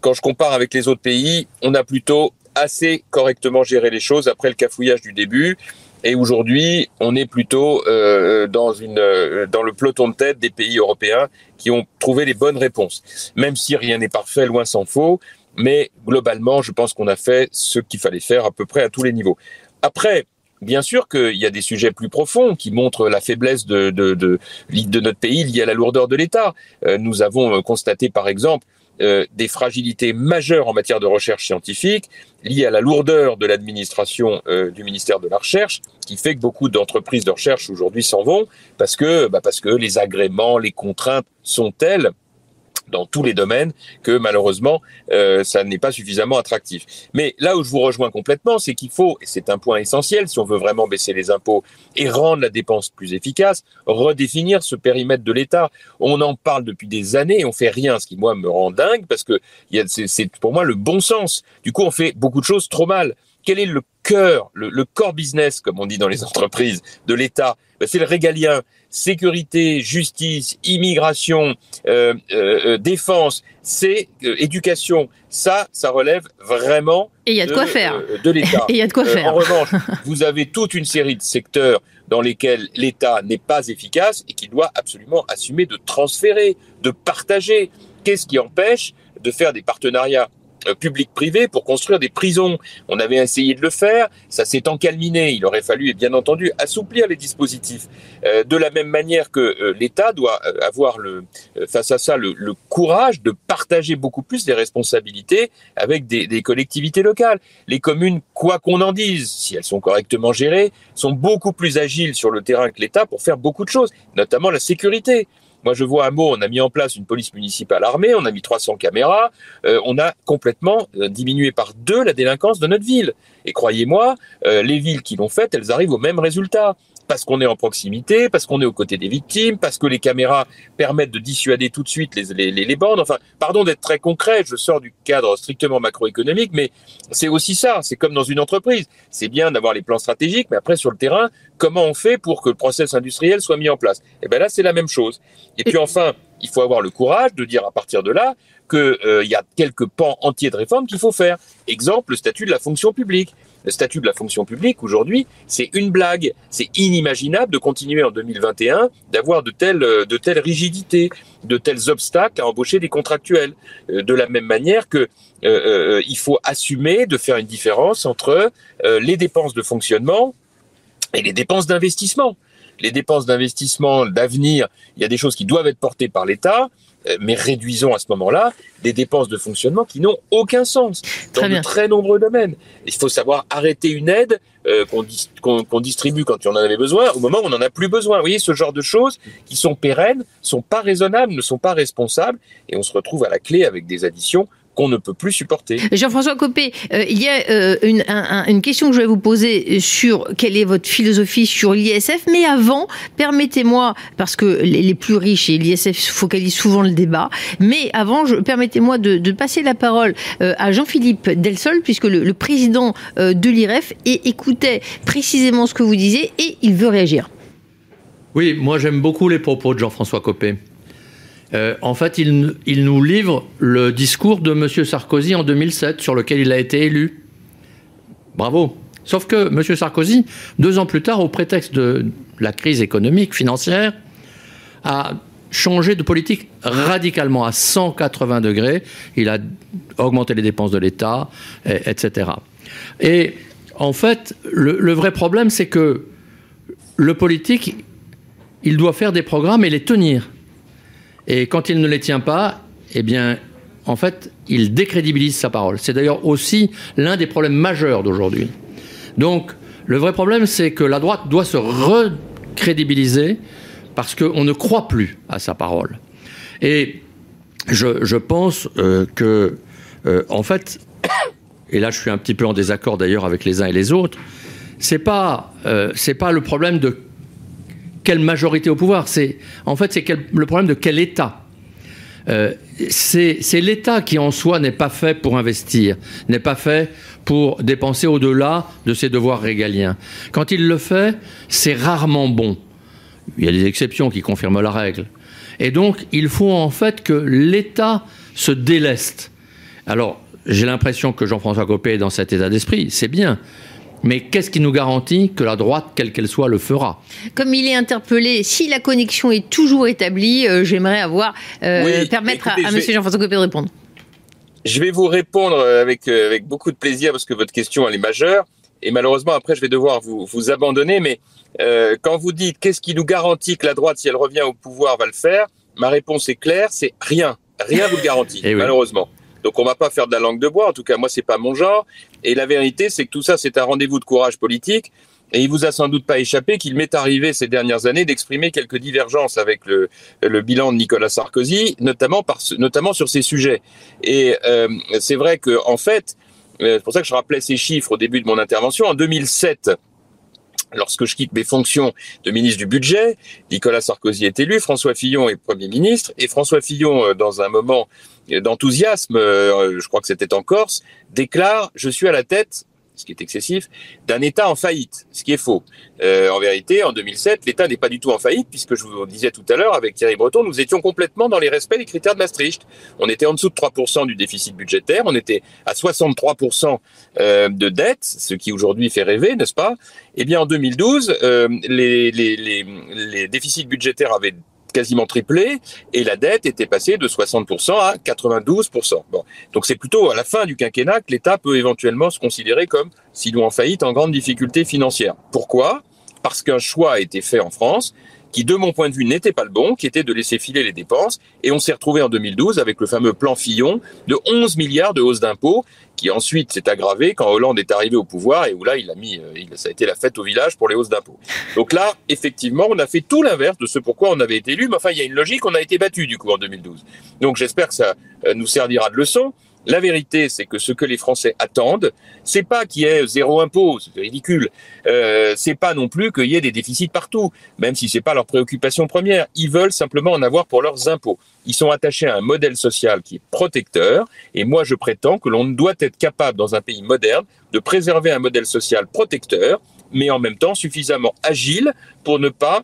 quand je compare avec les autres pays, on a plutôt assez correctement géré les choses après le cafouillage du début. Et aujourd'hui, on est plutôt euh, dans, une, euh, dans le peloton de tête des pays européens qui ont trouvé les bonnes réponses. Même si rien n'est parfait, loin s'en faut. Mais globalement, je pense qu'on a fait ce qu'il fallait faire à peu près à tous les niveaux. Après, bien sûr qu'il y a des sujets plus profonds qui montrent la faiblesse de, de, de, de notre pays liée à la lourdeur de l'État. Euh, nous avons constaté, par exemple, euh, des fragilités majeures en matière de recherche scientifique liées à la lourdeur de l'administration euh, du ministère de la Recherche, qui fait que beaucoup d'entreprises de recherche aujourd'hui s'en vont parce que, bah parce que les agréments, les contraintes sont telles dans tous les domaines que malheureusement euh, ça n'est pas suffisamment attractif. Mais là où je vous rejoins complètement, c'est qu'il faut, et c'est un point essentiel si on veut vraiment baisser les impôts et rendre la dépense plus efficace, redéfinir ce périmètre de l'État. On en parle depuis des années et on fait rien, ce qui moi me rend dingue parce que c'est pour moi le bon sens. Du coup, on fait beaucoup de choses trop mal. Quel est le cœur, le, le core business, comme on dit dans les *laughs* entreprises de l'État? Ben, C'est le régalien sécurité, justice, immigration, euh, euh, euh défense, c'est euh, éducation. Ça, ça relève vraiment et il y a de, quoi faire de l'État. *laughs* Et il y a de quoi faire. En revanche, vous avez toute une série de secteurs dans lesquels l'État n'est pas efficace et qui doit absolument assumer de transférer, de partager. Qu'est-ce qui empêche de faire des partenariats euh, public-privé pour construire des prisons. On avait essayé de le faire, ça s'est encalminé. Il aurait fallu, bien entendu, assouplir les dispositifs. Euh, de la même manière que euh, l'État doit avoir le, face à ça le, courage de partager beaucoup plus les responsabilités avec des, des collectivités locales. Les communes, quoi qu'on en dise, si elles sont correctement gérées, sont beaucoup plus agiles sur le terrain que l'État pour faire beaucoup de choses, notamment la sécurité. Moi, je vois un mot, on a mis en place une police municipale armée, on a mis 300 caméras, euh, on a complètement euh, diminué par deux la délinquance de notre ville. Et croyez-moi, euh, les villes qui l'ont fait, elles arrivent au même résultat parce qu'on est en proximité, parce qu'on est aux côtés des victimes, parce que les caméras permettent de dissuader tout de suite les, les, les bandes. Enfin, pardon d'être très concret, je sors du cadre strictement macroéconomique, mais c'est aussi ça, c'est comme dans une entreprise. C'est bien d'avoir les plans stratégiques, mais après sur le terrain, comment on fait pour que le process industriel soit mis en place? Et eh bien là, c'est la même chose. Et puis enfin, il faut avoir le courage de dire à partir de là qu'il euh, y a quelques pans entiers de réformes qu'il faut faire. Exemple, le statut de la fonction publique le statut de la fonction publique aujourd'hui, c'est une blague. C'est inimaginable de continuer en 2021 d'avoir de telles, de telles rigidités, de tels obstacles à embaucher des contractuels. Euh, de la même manière que euh, euh, il faut assumer de faire une différence entre les dépenses de fonctionnement et les dépenses d'investissement. Les dépenses d'investissement, d'avenir, il y a des choses qui doivent être portées par l'État euh, mais réduisons à ce moment-là des dépenses de fonctionnement qui n'ont aucun sens dans de très nombreux domaines. Il faut savoir arrêter une aide euh, qu'on distribue quand on en avait besoin au moment où on n'en a plus besoin. Vous voyez, ce genre de choses qui sont pérennes, sont pas raisonnables, ne sont pas responsables, et on se retrouve à la clé avec des additions qu'on ne peut plus supporter. Jean-François Copé, euh, il y a euh, une, une, question que je vais vous poser sur quelle est votre philosophie sur l'ISF, mais avant, permettez-moi, parce que les, plus riches et l'ISF focalisent souvent le débat, mais avant, permettez-moi de, de, passer la parole euh, à Jean-Philippe Delsol, puisque le, le président de l'IREF écoutait précisément ce que vous disiez et il veut réagir. Oui, moi j'aime beaucoup les propos de Jean-François Copé. Euh, en fait, il, nous livre le discours de M. Sarkozy en 2007, sur lequel il a été élu. Bravo. Sauf que M. Sarkozy, deux ans plus tard, au prétexte de la crise économique, financière, a changé de politique radicalement à 180 degrés. Il a augmenté les dépenses de l'État, etc. Et en fait, le, le vrai problème, c'est que le politique, il doit faire des programmes et les tenir. Et quand il ne les tient pas, eh bien, en fait, il décrédibilise sa parole. C'est d'ailleurs aussi l'un des problèmes majeurs d'aujourd'hui. Donc, le vrai problème, c'est que la droite doit se recrédibiliser parce qu'on ne croit plus à sa parole. Et je, pense euh, que, euh, en fait, et là je suis un petit peu en désaccord d'ailleurs avec les uns et les autres, c'est pas, euh, pas le problème de quelle majorité au pouvoir. C'est en fait c'est le problème de quel État. Euh, c'est l'État qui en soi n'est pas fait pour investir, n'est pas fait pour dépenser au-delà de ses devoirs régaliens. Quand il le fait, c'est rarement bon. Il y a des exceptions qui confirment la règle. Et donc, il faut en fait que l'État se déleste. Alors, j'ai l'impression que Jean-François Copé est dans cet état d'esprit, c'est bien. Mais qu'est-ce qui nous garantit que la droite, quelle qu'elle soit, le fera? Comme il est interpellé, si la connexion est toujours établie, euh, j'aimerais avoir euh, Oui, permettre à, écoutez, à vais- Jean-François Copé de répondre. Je vais vous répondre avec, euh, avec beaucoup de plaisir parce que votre question elle est majeure. Et malheureusement, après, je vais devoir vous, vous abandonner. Mais euh, quand vous dites qu'est-ce qui nous garantit que la droite, si elle revient au pouvoir, va le faire, ma réponse est claire, c'est rien. Rien vous le garantit, *laughs* Eh oui. malheureusement. Donc on va pas faire de la langue de bois. En tout cas, moi, c'est pas mon genre. Et la vérité, c'est que tout ça, c'est un rendez-vous de courage politique. Et il vous a sans doute pas échappé qu'il m'est arrivé ces dernières années d'exprimer quelques divergences avec le, le bilan de Nicolas Sarkozy, notamment, par, notamment sur ces sujets. Et euh, c'est vrai que en fait, euh, c'est pour ça que je rappelais ces chiffres au début de mon intervention. En 2007, lorsque je quitte mes fonctions de ministre du Budget, Nicolas Sarkozy est élu, François Fillon est Premier ministre, et François Fillon, euh, dans un moment d'enthousiasme, euh, je crois que c'était en Corse, déclare « Je suis à la tête » ce qui est excessif, d'un État en faillite, ce qui est faux. Euh, en vérité, en 2007, l'État n'est pas du tout en faillite, puisque je vous le disais tout à l'heure, avec Thierry Breton, nous étions complètement dans les respects des critères de Maastricht. On était en dessous de 3% du déficit budgétaire, on était à 63% euh, de dette, ce qui aujourd'hui fait rêver, n'est-ce pas? Eh bien, en 2012, euh, les, les, les, les déficits budgétaires avaient quasiment triplé et la dette était passée de 60% à 92%. Bon. Donc c'est plutôt à la fin du quinquennat que l'État peut éventuellement se considérer comme, sinon en faillite, en grande difficulté financière. Pourquoi? Parce qu'un choix a été fait en France qui, de mon point de vue, n'était pas le bon, qui était de laisser filer les dépenses. Et on s'est retrouvé en 2012 avec le fameux plan Fillon de 11 milliards de hausse d'impôts, qui ensuite s'est aggravé quand Hollande est arrivé au pouvoir et où là, il a mis, euh, ça a été la fête au village pour les hausses d'impôts. Donc là, effectivement, on a fait tout l'inverse de ce pourquoi on avait été élu. Mais enfin, il y a une logique, on a été battu du coup en 2012. Donc j'espère que ça euh, nous servira de leçon. La vérité, c'est que ce que les Français attendent, c'est pas qu'il y ait zéro impôt, c'est ridicule. Euh, c'est pas non plus qu'il y ait des déficits partout, même si c'est pas leur préoccupation première. Ils veulent simplement en avoir pour leurs impôts. Ils sont attachés à un modèle social qui est protecteur, et moi je prétends que l'on doit être capable dans un pays moderne de préserver un modèle social protecteur, mais en même temps suffisamment agile pour ne pas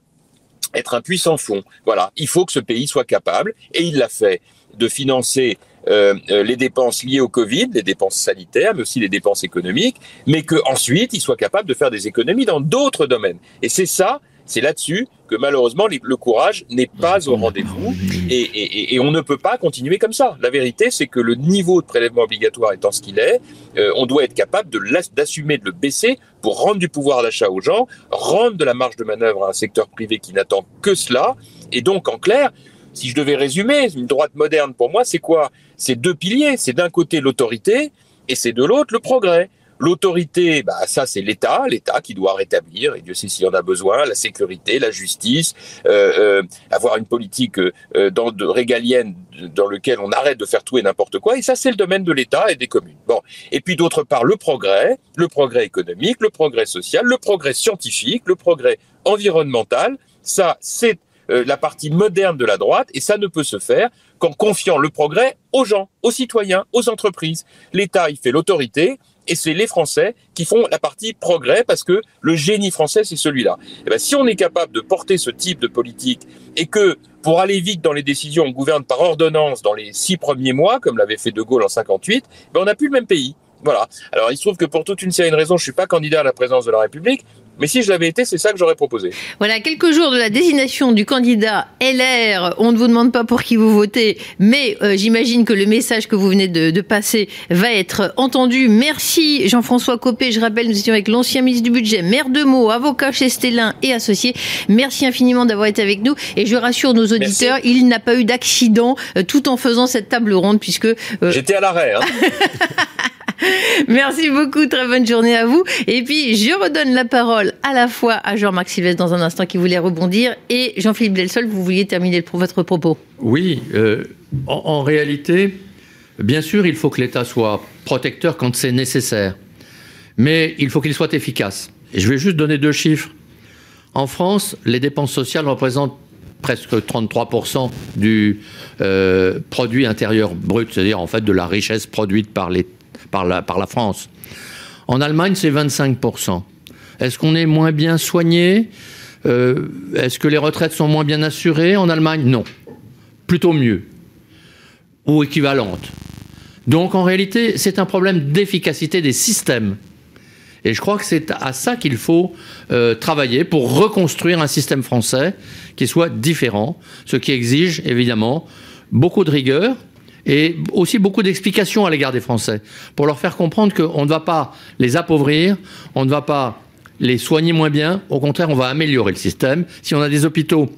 être un puissant fond. Voilà, il faut que ce pays soit capable, et il l'a fait, de financer euh, euh, les dépenses liées au Covid, les dépenses sanitaires, mais aussi les dépenses économiques, mais qu'ensuite il soit capable de faire des économies dans d'autres domaines. Et c'est ça, c'est là-dessus que malheureusement le courage n'est pas au rendez-vous et, on ne peut pas continuer comme ça. La vérité, c'est que le niveau de prélèvement obligatoire étant ce qu'il est, euh, on doit être capable de d'assumer, de le baisser pour rendre du pouvoir d'achat aux gens, rendre de la marge de manœuvre à un secteur privé qui n'attend que cela. Et donc, en clair, si je devais résumer, une droite moderne pour moi, c'est quoi? C'est deux piliers. C'est d'un côté l'autorité et c'est de l'autre le progrès. L'autorité, bah, ça c'est l'État, l'État qui doit rétablir, et Dieu sait s'il y en a besoin, la sécurité, la justice, euh, euh, avoir une politique euh, dans, de, régalienne dans lequel on arrête de faire tout et n'importe quoi, et ça c'est le domaine de l'État et des communes. Bon, et puis d'autre part le progrès, le progrès économique, le progrès social, le progrès scientifique, le progrès environnemental, ça c'est la partie moderne de la droite, et ça ne peut se faire qu'en confiant le progrès aux gens, aux citoyens, aux entreprises. L'État, il fait l'autorité, et c'est les Français qui font la partie progrès, parce que le génie français, c'est celui-là. Et ben, si on est capable de porter ce type de politique, et que pour aller vite dans les décisions, on gouverne par ordonnance dans les six premiers mois, comme l'avait fait De Gaulle en 58, ben, on n'a plus le même pays. Voilà. Alors, il se trouve que pour toute une série de raisons, je suis pas candidat à la présidence de la République, mais si je l'avais été, c'est ça que j'aurais proposé. Voilà, quelques jours de la désignation du candidat LR. On ne vous demande pas pour qui vous votez, mais euh, j'imagine que le message que vous venez de, de, passer va être entendu. Merci Jean-François Copé. Je rappelle, nous étions avec l'ancien ministre du Budget, maire de Meaux, avocat chez Stellin et associé. Merci infiniment d'avoir été avec nous. Et je rassure nos auditeurs, Merci. il n'a pas eu d'accident euh, tout en faisant cette table ronde, puisque... Euh... J'étais à l'arrêt. Hein. *laughs* *laughs* Merci beaucoup, très bonne journée à vous. Et puis, je redonne la parole à la fois à Jean-Marc Sylvestre dans un instant qui voulait rebondir et Jean-Philippe Delsol, vous vouliez terminer votre propos. Oui, euh, en, réalité, bien sûr, il faut que l'État soit protecteur quand c'est nécessaire, mais il faut qu'il soit efficace. Et je vais juste donner deux chiffres. En France, les dépenses sociales représentent presque 33% du euh, produit intérieur brut, c'est-à-dire en fait de la richesse produite par les par la, France. En Allemagne, c'est 25%. Est-ce qu'on est moins bien soigné? Euh, Est-ce que les retraites sont moins bien assurées? En Allemagne Non. Plutôt mieux. Ou équivalente. Donc en réalité, c'est un problème d'efficacité des systèmes. Et je crois que c'est à ça qu'il faut euh, travailler pour reconstruire un système français qui soit différent, ce qui exige évidemment beaucoup de rigueur et aussi beaucoup d'explications à l'égard des Français, pour leur faire comprendre qu'on ne va pas les appauvrir, on ne va pas les soigner moins bien, au contraire, on va améliorer le système. Si on a des hôpitaux,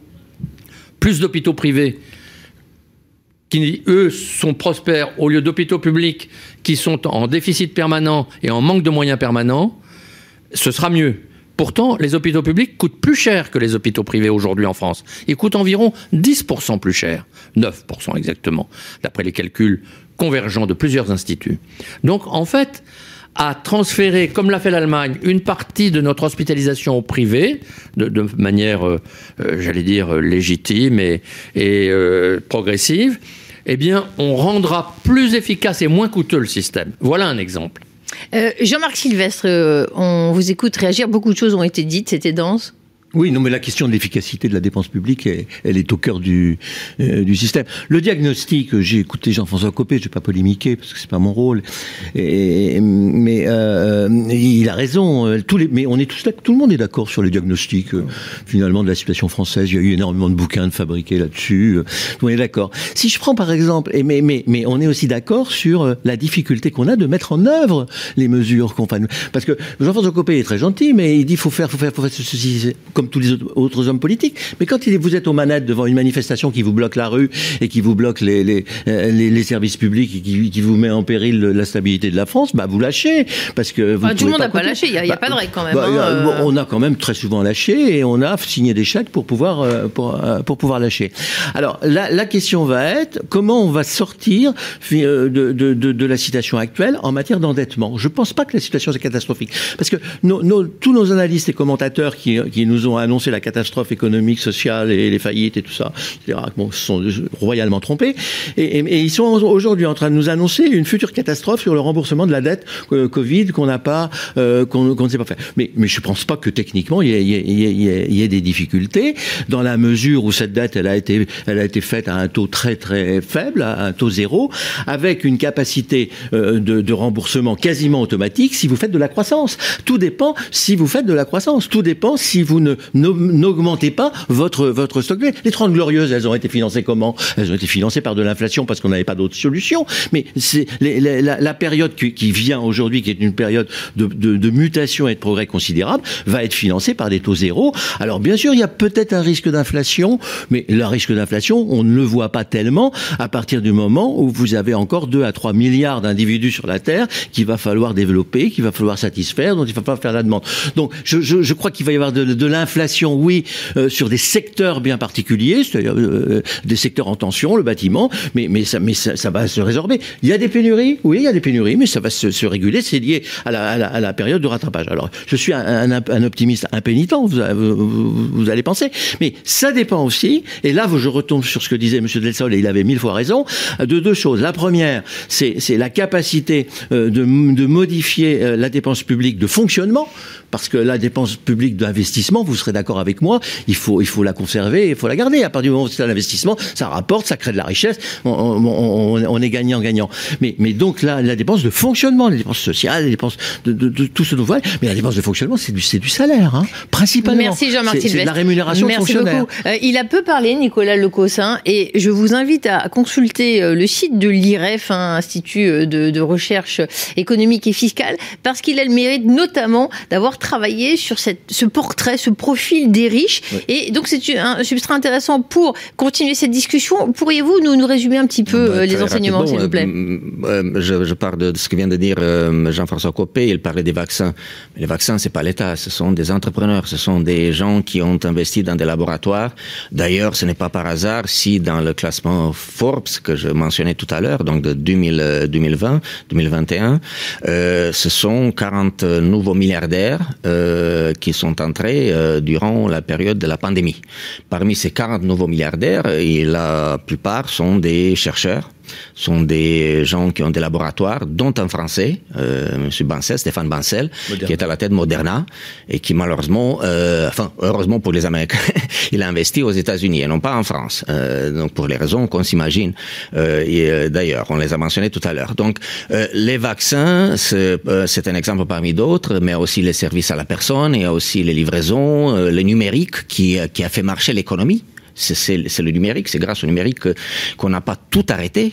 plus d'hôpitaux privés, qui, eux, sont prospères, au lieu d'hôpitaux publics qui sont en déficit permanent et en manque de moyens permanents, ce sera mieux. Pourtant, les hôpitaux publics coûtent plus cher que les hôpitaux privés aujourd'hui en France. Ils coûtent environ 10% plus cher, 9% exactement, d'après les calculs convergents de plusieurs instituts. Donc, en fait, à transférer, comme l'a fait l'Allemagne, une partie de notre hospitalisation au privé, de, manière, euh, euh, j'allais dire, légitime et, euh, progressive, eh bien, on rendra plus efficace et moins coûteux le système. Voilà un exemple. Jean-Marc Sylvestre, on vous écoute réagir. Beaucoup de choses ont été dites, c'était dense. Oui, non, mais la question de l'efficacité de la dépense publique, elle, est au cœur du, euh, du système. Le diagnostic, j'ai écouté Jean-François Copé, je vais pas polémiquer parce que c'est pas mon rôle, et, mais euh, il a raison. Euh, mais on est tous là, tout le monde est d'accord sur le diagnostic finalement de la situation française. Il y a eu énormément de bouquins de fabriqués là-dessus. on est d'accord. Si je prends par exemple, mais mais mais on est aussi d'accord sur la difficulté qu'on a de mettre en œuvre les mesures qu'on fait. Parce que Jean-François Copé est très gentil, mais il dit faut faire, faut faire, faut faire ceci comme tous les autres hommes politiques. Mais quand vous êtes aux manettes devant une manifestation qui vous bloque la rue et qui vous bloque les, les, euh, les, services publics et qui, qui, vous met en péril la stabilité de la France, bah vous lâchez. Parce que vous tout le monde n'a pas lâché, il n'y a, bah, pas de règle quand même. Bah, hein, euh. On a quand même très souvent lâché et on a signé des chèques pour pouvoir, euh, pour, pour pouvoir lâcher. Alors la, la question va être comment on va sortir de, de, de, de la situation actuelle en matière d'endettement? Je ne pense pas que la situation est catastrophique. Parce que nos, nos, tous nos analystes et commentateurs qui, qui nous ont annoncé la catastrophe économique, sociale et les faillites et tout ça, bon, se sont royalement trompés. Et, ils sont aujourd'hui en train de nous annoncer une future catastrophe sur le remboursement de la dette euh, Covid qu'on n'a pas, euh, qu'on ne sait pas faire. Mais, je pense pas que techniquement il y, ait, des difficultés dans la mesure où cette dette elle a été, elle a été faite à un taux très très faible, à un taux zéro, avec une capacité euh, de remboursement quasiment automatique si vous faites de la croissance. Tout dépend si vous faites de la croissance. Tout dépend si vous ne n'augmentez pas votre, votre stock. Les 30 glorieuses, elles ont été financées comment? Elles ont été financées par de l'inflation parce qu'on n'avait pas d'autre solution. Mais la, période qui, vient aujourd'hui, qui est une période de, de, mutation et de progrès considérable, va être financée par des taux zéro. Alors bien sûr, il y a peut-être un risque d'inflation, mais le risque d'inflation, on ne le voit pas tellement à partir du moment où vous avez encore 2 à 3 milliards d'individus sur la Terre qu'il va falloir développer, qu'il va falloir satisfaire, dont il va falloir faire la demande. Donc je, je, je crois qu'il va y avoir de, de l'inflation oui, euh, sur des secteurs bien particuliers, c'est-à-dire euh, des secteurs en tension, le bâtiment, mais, mais, ça, mais ça, va se résorber. Il y a des pénuries, oui, il y a des pénuries, mais ça va se, réguler, c'est lié à la, période de rattrapage. Alors, je suis un, un, optimiste impénitent, vous, vous, vous, allez penser, mais ça dépend aussi, et là, je retombe sur ce que disait M. Delsol, et il avait mille fois raison, de deux choses. La première, c'est la capacité euh, de, de modifier la dépense publique de fonctionnement, parce que la dépense publique d'investissement, vous serez d'accord avec moi, il faut, il faut la conserver, il faut la garder. À partir du moment où c'est un investissement, ça rapporte, ça crée de la richesse, on, on, on est gagnant-gagnant. Mais, mais donc là, la dépense de fonctionnement, les dépenses sociales, les dépenses de, de, de tout ce dont vous voyez, mais la dépense de fonctionnement, c'est du, du salaire, hein, principalement. Merci Jean-Marc C'est la rémunération Merci. Beaucoup. Euh, il a peu parlé, Nicolas Lecossin, et je vous invite à consulter euh, le site de l'IREF, un institut euh, de, de recherche économique et fiscale, parce qu'il a le mérite notamment d'avoir travailler sur cette, ce portrait, ce profil des riches. Et donc, c'est un substrat intéressant pour continuer cette discussion. Pourriez-vous nous, nous résumer un petit peu bah, euh, les enseignements, s'il vous plaît euh, euh, je, je parle de ce que vient de dire Jean-François Copé. Il parlait des vaccins. Mais les vaccins, c'est pas l'État. Ce sont des entrepreneurs. Ce sont des gens qui ont investi dans des laboratoires. D'ailleurs, ce n'est pas par hasard si dans le classement Forbes que je mentionnais tout à l'heure, donc de 2000, 2020, 2021, euh, ce sont 40 nouveaux milliardaires euh, qui sont entrés euh, durant la période de la pandémie. Parmi ces 40 nouveaux milliardaires, la plupart sont des chercheurs sont des gens qui ont des laboratoires, dont un Français, euh, Monsieur Bancel, Stéphane Bancel, qui est à la tête de Moderna et qui malheureusement, euh, enfin heureusement pour les Américains, *laughs* il a investi aux États-Unis et non pas en France. Euh, donc pour les raisons qu'on s'imagine. Euh, et euh, d'ailleurs, on les a mentionnés tout à l'heure. Donc euh, les vaccins, c'est euh, c'est un exemple parmi d'autres, mais aussi les services à la personne, il y a aussi les livraisons, euh, le numérique qui, qui a fait marcher l'économie. C'est- le numérique, c'est grâce au numérique que- qu'on n'a pas tout arrêté.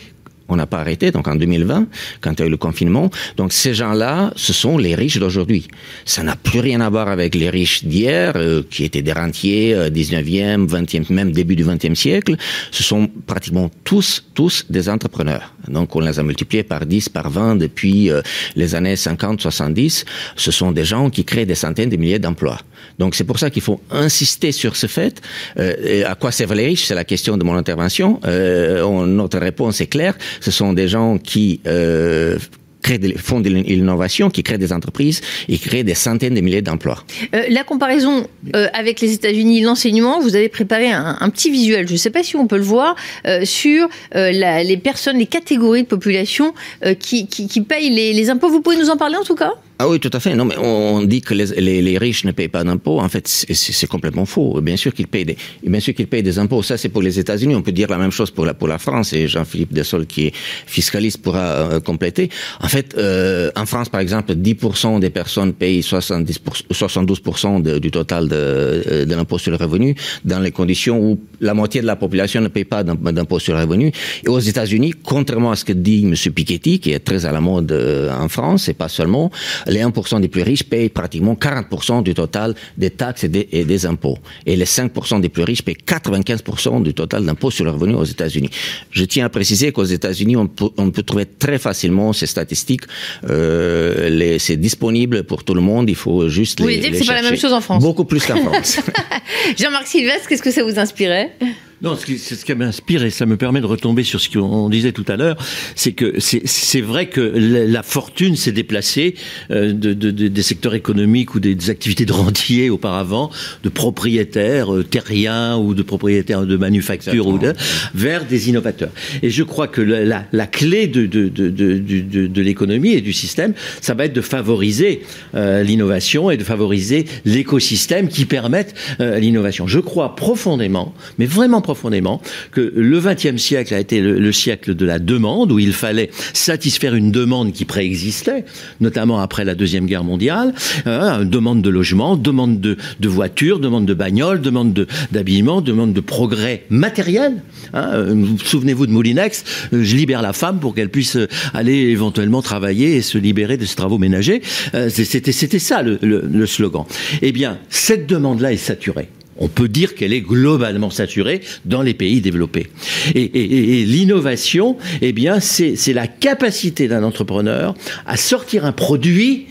On n'a pas arrêté, donc en 2020, quand il y a eu le confinement. Donc ces gens-là, ce sont les riches d'aujourd'hui. Ça n'a plus rien à voir avec les riches d'hier, euh, qui étaient des rentiers, euh, 19e, 20e, même début du 20e siècle. Ce sont pratiquement tous, tous des entrepreneurs. Donc on les a multipliés par 10, par 20 depuis euh, les années 50, 70. Ce sont des gens qui créent des centaines de milliers d'emplois. Donc c'est pour ça qu'il faut insister sur ce fait. Euh, à quoi servent les riches? C'est la question de mon intervention. Euh, on- notre réponse est claire. Ce sont des gens qui euh, créent font de l'innovation, qui créent des entreprises et créent des centaines de milliers d'emplois. Euh, la comparaison euh, avec les États-Unis, l'enseignement, vous avez préparé un, petit visuel, je ne sais pas si on peut le voir, euh, sur les personnes, les catégories de population qui, qui, payent les impôts. Vous pouvez nous en parler en tout cas? Ah oui, tout à fait. Non, mais on dit que les, les, les riches ne payent pas d'impôts. En fait, c'est- complètement faux. Bien sûr qu'ils payent des, bien sûr qu'ils payent des impôts. Ça, c'est pour les États-Unis. On peut dire la même chose pour la pour la France. Et Jean-Philippe Dessol, qui est fiscaliste, pourra euh, compléter. En fait, euh, en France, par exemple, 10% des personnes payent 70 72% de- du total de, euh, de l'impôt sur le revenu, dans les conditions où la moitié de la population ne paye pas d'im- d'impôt sur le revenu. Et aux États-Unis, contrairement à ce que dit M. Piketty, qui est très à la mode euh, en France, et pas seulement, les 1% des plus riches payent pratiquement 40% du total des taxes et des, et des impôts. Et les 5% des plus riches payent 95% du total d'impôts sur le revenu aux États-Unis. Je tiens à préciser qu'aux États-Unis, on peut, on peut trouver très facilement ces statistiques. Euh, c'est disponible pour tout le monde. Il faut juste Vous les, voulez dire que c'est pas la même chose en France? Beaucoup plus qu'en France. *laughs* Jean-Marc Sylvestre, qu'est-ce que ça vous inspirait? Non, ce qui, c'est ce qui m'inspire et ça me permet de retomber sur ce qu'on disait tout à l'heure, c'est que c'est, vrai que la, fortune s'est déplacée euh, de, de- de- des secteurs économiques ou des, des activités de rentiers auparavant, de propriétaires euh, terriens ou de propriétaires de manufactures ou de, vers des innovateurs. Et je crois que la, la, la clé de, de, de, de, de, de l'économie et du système, ça va être de favoriser euh, l'innovation et de favoriser l'écosystème qui permette euh, l'innovation. Je crois profondément, mais vraiment profondément, que le XXe siècle a été le, le siècle de la demande, où il fallait satisfaire une demande qui préexistait, notamment après la Deuxième Guerre mondiale, euh, demande de logement, demande de, de voitures, demande de bagnoles, demande de- d'habillement, demande de progrès matériel. Hein, vous Souvenez-vous de Moulinex, euh, je libère la femme pour qu'elle puisse euh, aller éventuellement travailler et se libérer de ses travaux ménagers. Euh, C'était ça le slogan. Eh bien, cette demande-là est saturée. On peut dire qu'elle est globalement saturée dans les pays développés. Et, l'innovation, eh c'est la capacité d'un entrepreneur à sortir un produit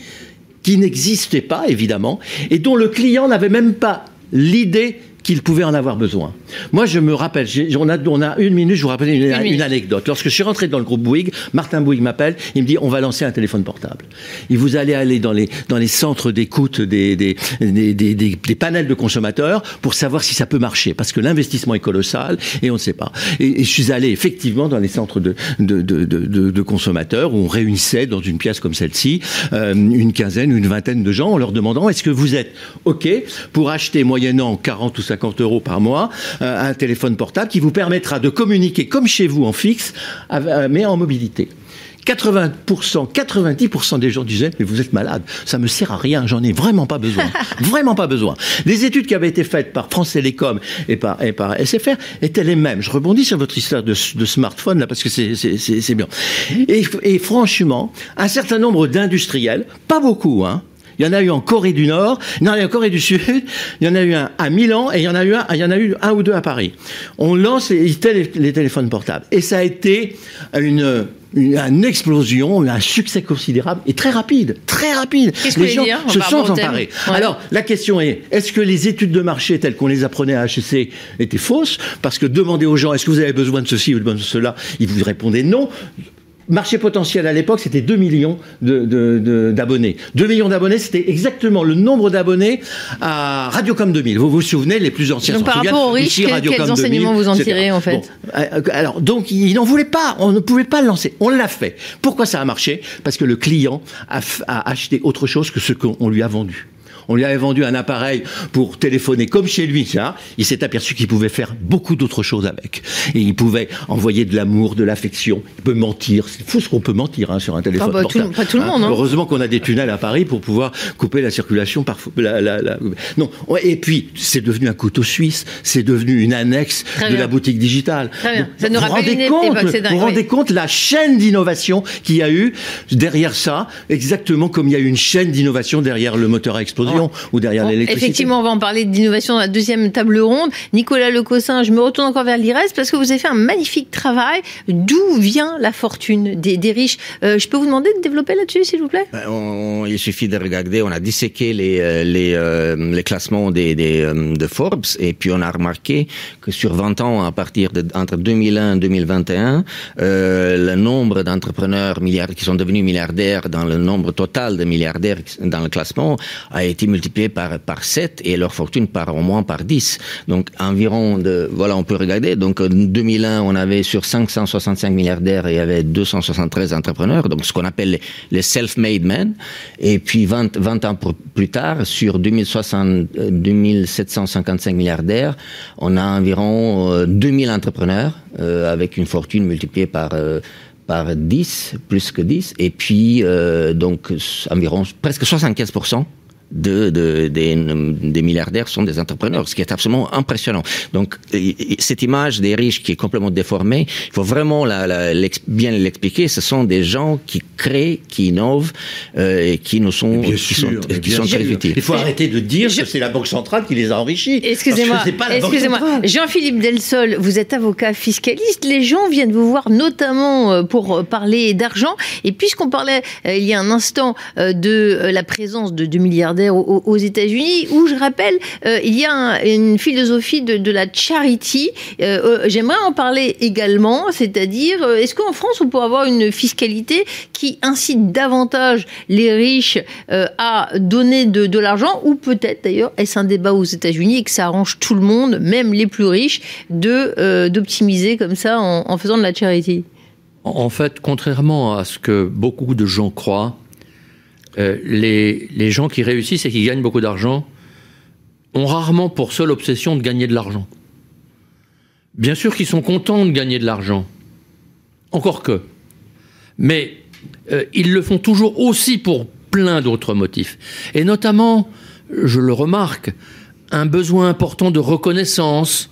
qui n'existait pas, évidemment, et dont le client n'avait même pas l'idée qu'il pouvait en avoir besoin. Moi, je me rappelle, on a, on a une minute, je vous rappelle une, anecdote. Lorsque je suis rentré dans le groupe Bouygues, Martin Bouygues m'appelle, il me dit, on va lancer un téléphone portable. Et vous allez aller dans les, dans les centres d'écoute des, des, des, des, des- des panels de consommateurs pour savoir si ça peut marcher, parce que l'investissement est colossal et on ne sait pas. Et, et je suis allé effectivement dans les centres de, de, de, de, de- de consommateurs où on réunissait dans une pièce comme celle-ci euh, une quinzaine, une vingtaine de gens en leur demandant est-ce que vous êtes OK pour acheter moyennant 40 ou 50 euros par mois un téléphone portable qui vous permettra de communiquer comme chez vous en fixe, euh, mais en mobilité. 80%, 90% des gens disaient mais vous êtes malade, ça me sert à rien, j'en ai vraiment pas besoin, *laughs* vraiment pas besoin. Les études qui avaient été faites par France Télécom et par, et par SFR étaient les mêmes. Je rebondis sur votre histoire de, de smartphone là parce que c'est bien. Et, et franchement, un certain nombre d'industriels, pas beaucoup, hein. Il y en a eu en Corée du Nord, il y en a eu en Corée du Sud, il y en a eu un à Milan et il y en a eu un, il y en a eu un ou deux à Paris. On lance les, téléphones portables et ça a été une, une, une explosion, un succès considérable et très rapide, très rapide. Les gens dire se sont emparés. Ouais. Alors la question est est-ce que les études de marché telles qu'on les apprenait à HEC étaient fausses? Parce que demander aux gens est-ce que vous avez besoin de ceci ou de cela, ils vous répondaient non marché potentiel à l'époque, c'était 2 millions d'abonnés. De, de, d'abonnés. 2 millions d'abonnés, c'était exactement le nombre d'abonnés à Radiocom 2000. Vous vous souvenez, les plus anciens Donc, par rapport aux riches, quel, quels enseignements vous en tirez en fait bon, Alors, donc, ils n'en voulaient pas. On ne pouvait pas le lancer. On l'a fait. Pourquoi ça a marché? Parce que le client a, a acheté autre chose que ce qu'on lui a vendu. On lui avait vendu un appareil pour téléphoner comme chez lui. Ça. Il s'est aperçu qu'il pouvait faire beaucoup d'autres choses avec. Et il pouvait envoyer de l'amour, de l'affection. Il peut mentir. C'est fou ce qu'on peut mentir hein, sur un téléphone pas, portable. Tout, pas tout le monde. Hein. Heureusement qu'on a des tunnels à Paris pour pouvoir couper la circulation. Par, la, la, la... Non. Et puis, c'est devenu un couteau suisse. C'est devenu une annexe Très de bien. la boutique digitale. Très bien. Donc, Ça nous vous rappelle rendez une compte, époque, dingue, vous oui. rendez compte la chaîne d'innovation qu'il y a eu derrière ça, exactement comme il y a eu une chaîne d'innovation derrière le moteur à explosion ou derrière Bon, l'électricité. Effectivement, on va en parler d'innovation dans la deuxième table ronde. Nicolas Lecossin, je me retourne encore vers l'IRES parce que vous avez fait un magnifique travail. D'où vient la fortune des, des riches? Euh, Je peux vous demander de développer là-dessus, s'il vous plaît? Ben, on- il suffit de regarder, on a disséqué les, euh, les, euh, les classements des, des, de Forbes et puis on a remarqué que sur 20 ans, à partir de entre 2001 et 2021, euh, le nombre d'entrepreneurs milliardaires qui sont devenus milliardaires dans le nombre total de milliardaires dans le classement a été multiplié par, par 7 et leur fortune par au moins par 10. Donc environ voilà, on peut regarder. Donc en 2001, on avait sur 565 milliardaires, il y avait 273 entrepreneurs, donc ce qu'on appelle les, self-made men. Et puis 20, 20 ans plus tard, sur 2060, euh, 2755 milliardaires, on a environ euh, 2000 entrepreneurs euh, avec une fortune multipliée par euh, par 10, plus que 10, et puis euh, donc environ presque 75% de, de, des, des milliardaires sont des entrepreneurs, ce qui est absolument impressionnant. Donc et- et cette image des riches qui est complètement déformée, il faut vraiment la, la- l'ex- bien l'expliquer. Ce sont des gens qui créent, qui innovent euh, et qui nous sont, Bien qui sûr, sont, mais qui bien sont sûr. très utiles. Il faut arrêter de dire Je- que c'est la Banque centrale qui les a enrichis. Excusez-moi. Jean-Philippe Delsol, vous êtes avocat fiscaliste. Les gens viennent vous voir notamment euh, pour euh, parler d'argent. Et puisqu'on parlait euh, il y a un instant de la présence de, de aux, aux États-Unis, où je rappelle, euh, il y a un- une philosophie de, la charity. Euh, euh, J'aimerais en parler également, c'est-à-dire, est-ce qu'en France on pourrait avoir une fiscalité qui incite davantage les riches à donner de, l'argent, ou peut-être d'ailleurs est-ce un débat aux États-Unis et que ça arrange tout le monde, même les plus riches, de d'optimiser comme ça en, en faisant de la charity? En fait, contrairement à ce que beaucoup de gens croient, euh, les, gens qui réussissent et qui gagnent beaucoup d'argent ont rarement pour seule obsession de gagner de l'argent. Bien sûr qu'ils sont contents de gagner de l'argent, encore que, mais euh, ils le font toujours aussi pour plein d'autres motifs. Et notamment, je le remarque, un besoin important de reconnaissance,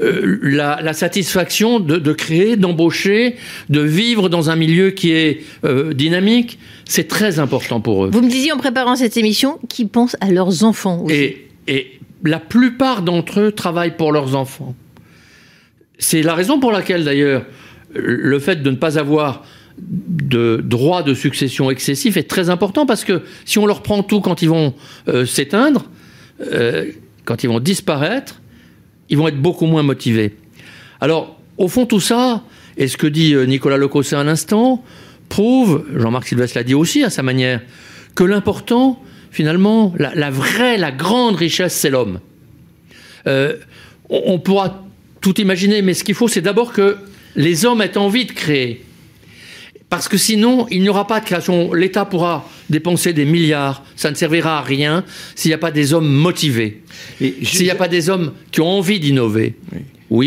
euh, la, la satisfaction de, de créer, d'embaucher, de vivre dans un milieu qui est euh, dynamique, c'est très important pour eux. Vous me disiez en préparant cette émission qu'ils pensent à leurs enfants aussi. Et, et la plupart d'entre eux travaillent pour leurs enfants. C'est la raison pour laquelle, d'ailleurs, le fait de ne pas avoir de droit de succession excessif est très important parce que si on leur prend tout quand ils vont euh, s'éteindre, euh, quand ils vont disparaître, ils vont être beaucoup moins motivés. Alors, au fond, tout ça, et ce que dit euh, Nicolas Lecossé à l'instant, prouve, Jean-Marc Sylvestre l'a dit aussi à sa manière, que l'important, finalement, la, vraie, la grande richesse, c'est l'homme. Euh, on pourra tout imaginer, mais ce qu'il faut, c'est d'abord que les hommes aient envie de créer. Parce que sinon, il n'y aura pas de création. L'État pourra dépenser des milliards, ça ne servira à rien s'il n'y a pas des hommes motivés, s'il n'y a pas des hommes qui ont envie d'innover. Oui,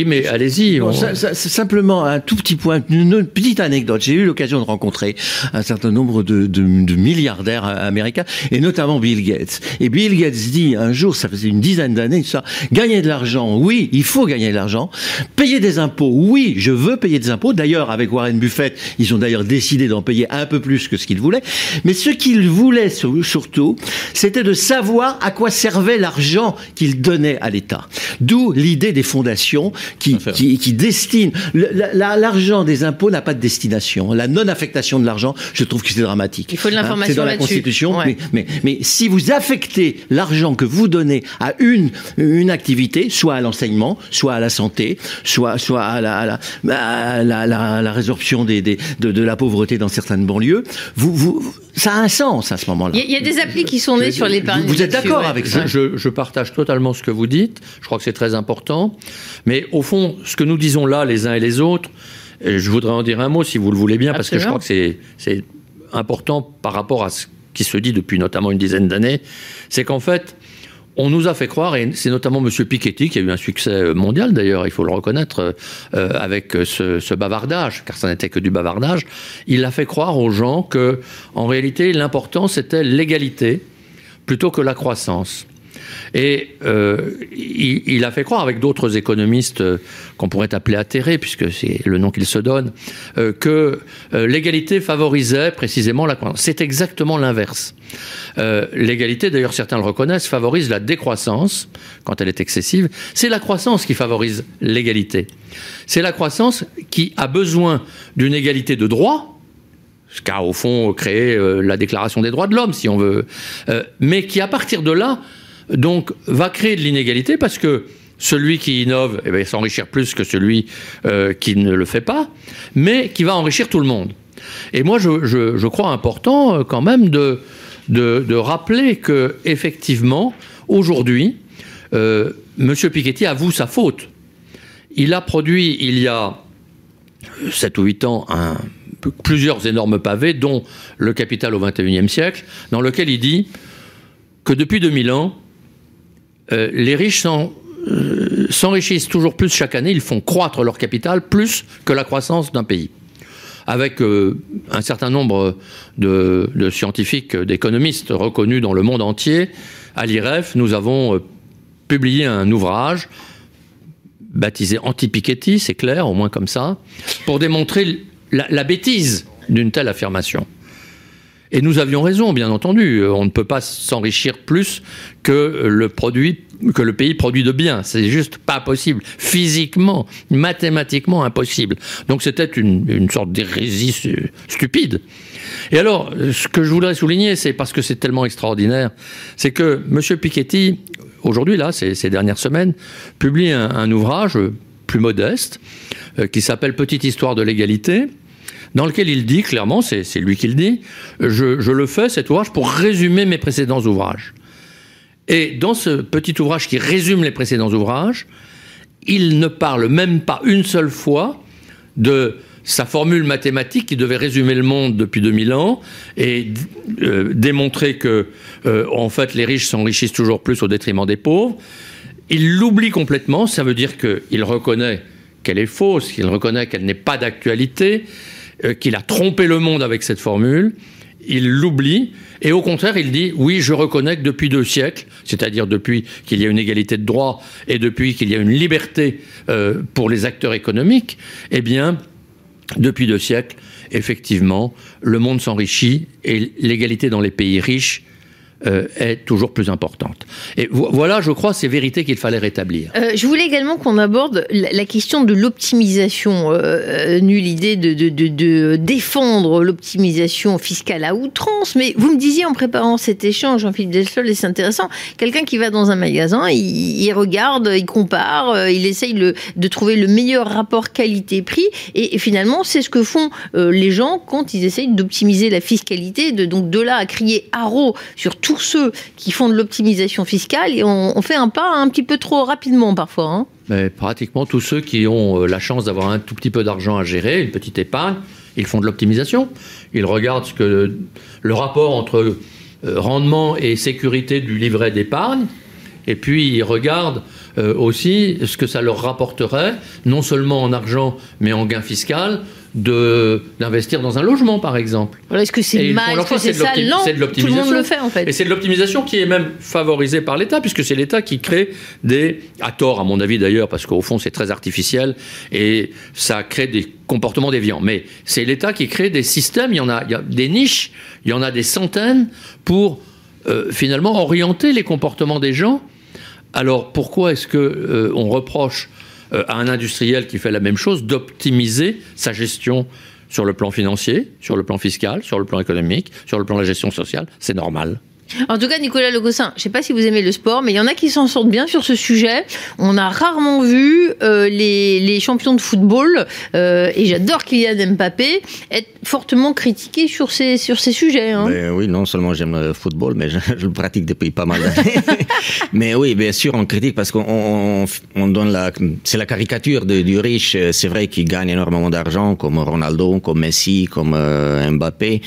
mais allez-y. On- simplement un tout petit point, une, petite anecdote. J'ai eu l'occasion de rencontrer un certain nombre de, de- de milliardaires américains, et notamment Bill Gates. Et Bill Gates dit un jour, ça faisait une dizaine d'années, ça, gagner de l'argent, oui, il faut gagner de l'argent. Payer des impôts, oui, je veux payer des impôts. D'ailleurs, avec Warren Buffett, ils ont d'ailleurs décidé d'en payer un peu plus que ce qu'ils voulaient. Mais ce qu'ils voulaient sur- surtout, c'était de savoir à quoi servait l'argent qu'ils donnaient à l'État. D'où l'idée des fondations qui, qui, qui destine. la- L'argent des impôts n'a pas de destination. La non-affectation de l'argent, je trouve que c'est dramatique. Il faut de l'information C'est dans la. Constitution. Ouais. Mais, mais, mais si vous affectez l'argent que vous donnez à une, une activité, soit à l'enseignement, soit à la santé, soit, soit à la, à la, à la, la- la résorption des, des- de, de la pauvreté dans certaines banlieues, vous, vous, ça a un sens à ce moment-là. Il y, a- il y a des applis qui sont nées sur l'épargne. Vous- vous êtes d'accord ouais. avec ça Je, je- je partage totalement ce que vous dites. Je crois que c'est très important. Mais au fond, ce que nous disons là, les uns et les autres, et je voudrais en dire un mot, si vous le voulez bien, parce que je crois que c'est c'est important par rapport à ce qui se dit depuis notamment une dizaine d'années. C'est qu'en fait, on nous a fait croire, et c'est notamment M. Piketty qui a eu un succès mondial d'ailleurs, il faut le reconnaître, euh, avec ce, ce bavardage, car ça n'était que du bavardage, il a fait croire aux gens que, en réalité, l'important c'était l'égalité plutôt que la croissance. Et euh, il, a fait croire, avec d'autres économistes euh, qu'on pourrait appeler atterrés, puisque c'est le nom qu'il se donne, euh, que l'égalité favorisait précisément la croissance. C'est exactement l'inverse. L'égalité, d'ailleurs certains le reconnaissent, favorise la décroissance quand elle est excessive. C'est la croissance qui favorise l'égalité. C'est la croissance qui a besoin d'une égalité de droits, ce qu'a au fond créé la Déclaration des droits de l'homme, si on veut, mais qui à partir de là, donc, va créer de l'inégalité parce que celui qui innove eh ben, il s'enrichir plus que celui euh, qui ne le fait pas, mais qui va enrichir tout le monde. Et moi, je, crois important euh, quand même de, rappeler que effectivement, aujourd'hui, euh, M. Piketty avoue sa faute. Il a produit il y a 7 ou 8 ans plusieurs énormes pavés, dont le Capital au XXIe siècle, dans lequel il dit que depuis 2000 ans, euh, les riches euh, s'enrichissent toujours plus chaque année, ils font croître leur capital plus que la croissance d'un pays. Avec euh, un certain nombre de, scientifiques, d'économistes reconnus dans le monde entier, à l'IREF, nous avons publié un ouvrage baptisé Anti-Piketty, c'est clair, au moins comme ça, pour démontrer la bêtise d'une telle affirmation. Et nous avions raison, bien entendu. Euh, On ne peut pas s'enrichir plus que le produit, que le pays produit de biens. C'est juste pas possible. Physiquement, mathématiquement impossible. Donc c'était une, sorte d'hérésie stu- stupide. Et alors, ce que je voudrais souligner, c'est parce que c'est tellement extraordinaire, c'est que M. Piketty, aujourd'hui, là, ces, dernières semaines, publie un, un ouvrage plus modeste euh, qui s'appelle Petite histoire de l'égalité dans lequel il dit clairement, c'est lui qui le dit, je, je le fais cet ouvrage pour résumer mes précédents ouvrages. Et dans ce petit ouvrage qui résume les précédents ouvrages, il ne parle même pas une seule fois de sa formule mathématique qui devait résumer le monde depuis 2000 ans et euh, démontrer que, euh, en fait, les riches s'enrichissent toujours plus au détriment des pauvres. Il l'oublie complètement, ça veut dire qu'il reconnaît qu'elle est fausse, qu'il reconnaît qu'elle n'est pas d'actualité, euh, qu'il a trompé le monde avec cette formule. Il l'oublie et au contraire, il dit oui, je reconnais que depuis deux siècles, c'est-à-dire depuis qu'il y a une égalité de droit et depuis qu'il y a une liberté euh, pour les acteurs économiques, eh bien, depuis deux siècles, effectivement, le monde s'enrichit et l'égalité dans les pays riches euh, est toujours plus importante. Et vo- voilà, je crois, ces vérités qu'il fallait rétablir. Euh, je voulais également qu'on aborde la, question de l'optimisation. Euh, euh, nulle idée de, de- de- défendre l'optimisation fiscale à outrance, mais vous me disiez en préparant cet échange, Jean-Philippe Delsol, et c'est intéressant, quelqu'un qui va dans un magasin, il, regarde, il compare, il essaye de trouver le meilleur rapport qualité-prix, et, finalement, c'est ce que font les gens quand ils essayent d'optimiser la fiscalité. De, donc de là à crier haro sur tous ceux qui font de l'optimisation fiscale, et on, fait un pas un petit peu trop rapidement parfois. hein. Mais pratiquement tous ceux qui ont euh, la chance d'avoir un tout petit peu d'argent à gérer, une petite épargne, ils font de l'optimisation. Ils regardent ce que le, le rapport entre euh, rendement et sécurité du livret d'épargne, et puis ils regardent euh, aussi ce que ça leur rapporterait, non seulement en argent, mais en gain fiscal, de d'investir dans un logement, par exemple. Voilà, est-ce que c'est mal, est-ce que c'est ça Non, tout le monde l'optimisation. le fait en fait. Et c'est de l'optimisation qui est même favorisée par l'État, puisque c'est l'État qui crée des, à tort à mon avis d'ailleurs, parce qu'au fond c'est très artificiel et ça crée des comportements déviants. Mais c'est l'État qui crée des systèmes, il y en a, il y a des niches, il y en a des centaines pour euh, finalement orienter les comportements des gens. Alors pourquoi est-ce que euh, on reproche euh, à un industriel qui fait la même chose d'optimiser sa gestion sur le plan financier, sur le plan fiscal, sur le plan économique, sur le plan de la gestion sociale? C'est normal. En tout cas, Nicolas Legossin, je ne sais pas si vous aimez le sport, mais il y en a qui s'en sortent bien sur ce sujet. On a rarement vu euh, les, les, champions de football, euh, et j'adore Kylian Mbappé, être fortement critiqués sur ces, sur ces sujets. Hein. Ben oui, non seulement j'aime le football, mais je, je, le pratique depuis pas mal d'années. *laughs* mais oui, bien sûr, on critique parce qu'on on, donne la... C'est la caricature de, du riche. C'est vrai qu'il gagne énormément d'argent, comme Ronaldo, comme Messi, comme euh, Mbappé.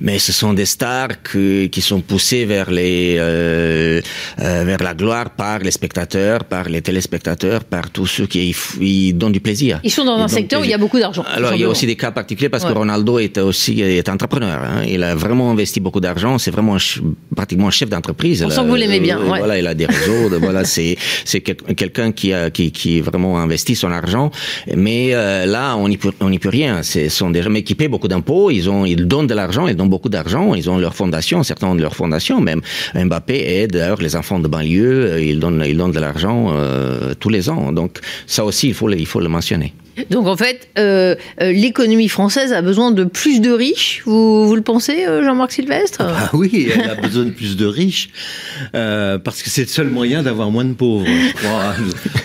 Mais ce sont des stars que, qui sont poussées vers les euh, euh, vers la gloire par les spectateurs, par les téléspectateurs, par tous ceux qui ils donnent du plaisir. Ils sont dans un secteur où il y a beaucoup d'argent. Alors il y a aussi des cas particuliers parce ouais. que Ronaldo est aussi est entrepreneur. Hein. Il a vraiment investi beaucoup d'argent. C'est vraiment pratiquement un chef d'entreprise. On sent que vous l'aimez bien. Ouais. Voilà, il a des *laughs* réseaux. de, voilà, c'est c'est quelqu'un qui a qui qui vraiment investi son argent. Mais euh, là, on n'y peut on n'y peut rien. C'est sont déjà équipés beaucoup d'impôts. Ils ont ils donnent de l'argent. Ils donnent beaucoup d'argent. Ils ont leur fondation. Certains ont leur fondation même. Mbappé aide d'ailleurs les enfants de banlieue. Il donne il donne de l'argent euh, tous les ans. Donc ça aussi il faut le mentionner. Donc en fait, euh, euh, l'économie française a besoin de plus de riches, vous, vous le pensez, euh, Jean-Marc Sylvestre? Ah Oui, elle a *laughs* besoin de plus de riches, euh, parce que c'est le seul moyen d'avoir moins de pauvres, je crois,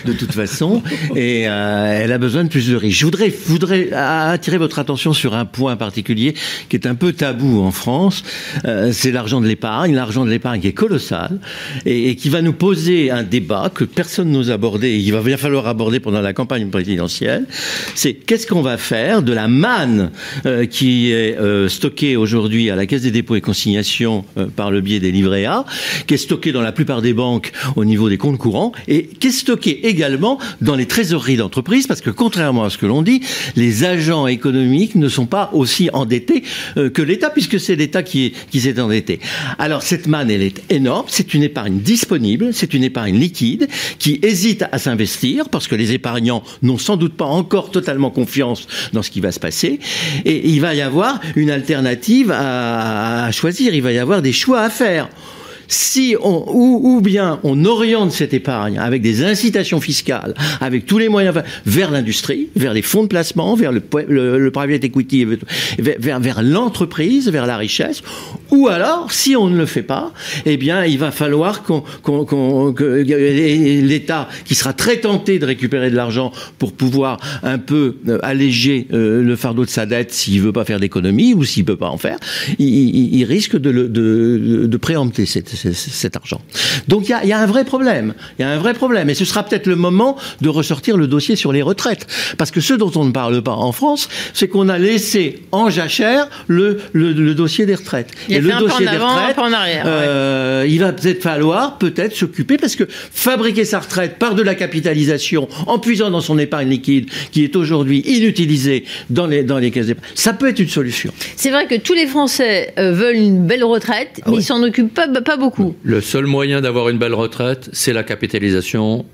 de, toute façon. Et euh, elle a besoin de plus de riches. Je voudrais, voudrais attirer votre attention sur un point particulier qui est un peu tabou en France. Euh, c'est l'argent de l'épargne, l'argent de l'épargne qui est colossal et, et, qui va nous poser un débat que personne n'ose aborder et qu'il va bien falloir aborder pendant la campagne présidentielle c'est qu'est-ce qu'on va faire de la manne euh, qui est euh, stockée aujourd'hui à la Caisse des dépôts et consignations euh, par le biais des livrets A, qui est stockée dans la plupart des banques au niveau des comptes courants, et qui est stockée également dans les trésoreries d'entreprise, parce que contrairement à ce que l'on dit, les agents économiques ne sont pas aussi endettés que l'État, puisque c'est l'État qui, qui s'est endetté. Alors cette manne, elle est énorme, c'est une épargne disponible, c'est une épargne liquide, qui hésite à s'investir, parce que les épargnants n'ont sans doute pas encore totalement confiance dans ce qui va se passer. Et il va y avoir une alternative à, choisir. Il va y avoir des choix à faire si on, ou, ou, bien on oriente cette épargne avec des incitations fiscales, avec tous les moyens vers l'industrie, vers les fonds de placement, vers le, le, le private equity, vers, vers, l'entreprise, vers la richesse, ou alors, si on ne le fait pas, eh bien, il va falloir qu'on, qu'on, qu'on, que l'État, qui sera très tenté de récupérer de l'argent pour pouvoir un peu alléger euh, le fardeau de sa dette s'il veut pas faire d'économie ou s'il peut pas en faire, il, il, il risque de, le, de, de préempter cette cet argent. Donc il y a, y a, un vrai problème. Il y a un vrai problème. Et ce sera peut-être le moment de ressortir le dossier sur les retraites. Parce que ce dont on ne parle pas en France, c'est qu'on a laissé en jachère le, le, le, dossier des retraites. Il Et le dossier des avant, retraites, en arrière, euh, ouais. il va peut-être falloir peut-être s'occuper parce que fabriquer sa retraite par de la capitalisation en puisant dans son épargne liquide qui est aujourd'hui inutilisée dans les, dans les caisses d'épargne, ça peut être une solution. C'est vrai que tous les Français euh, veulent une belle retraite, Ah mais oui. ils s'en occupent pas, pas beaucoup. Le seul moyen d'avoir une belle retraite, c'est la capitalisation.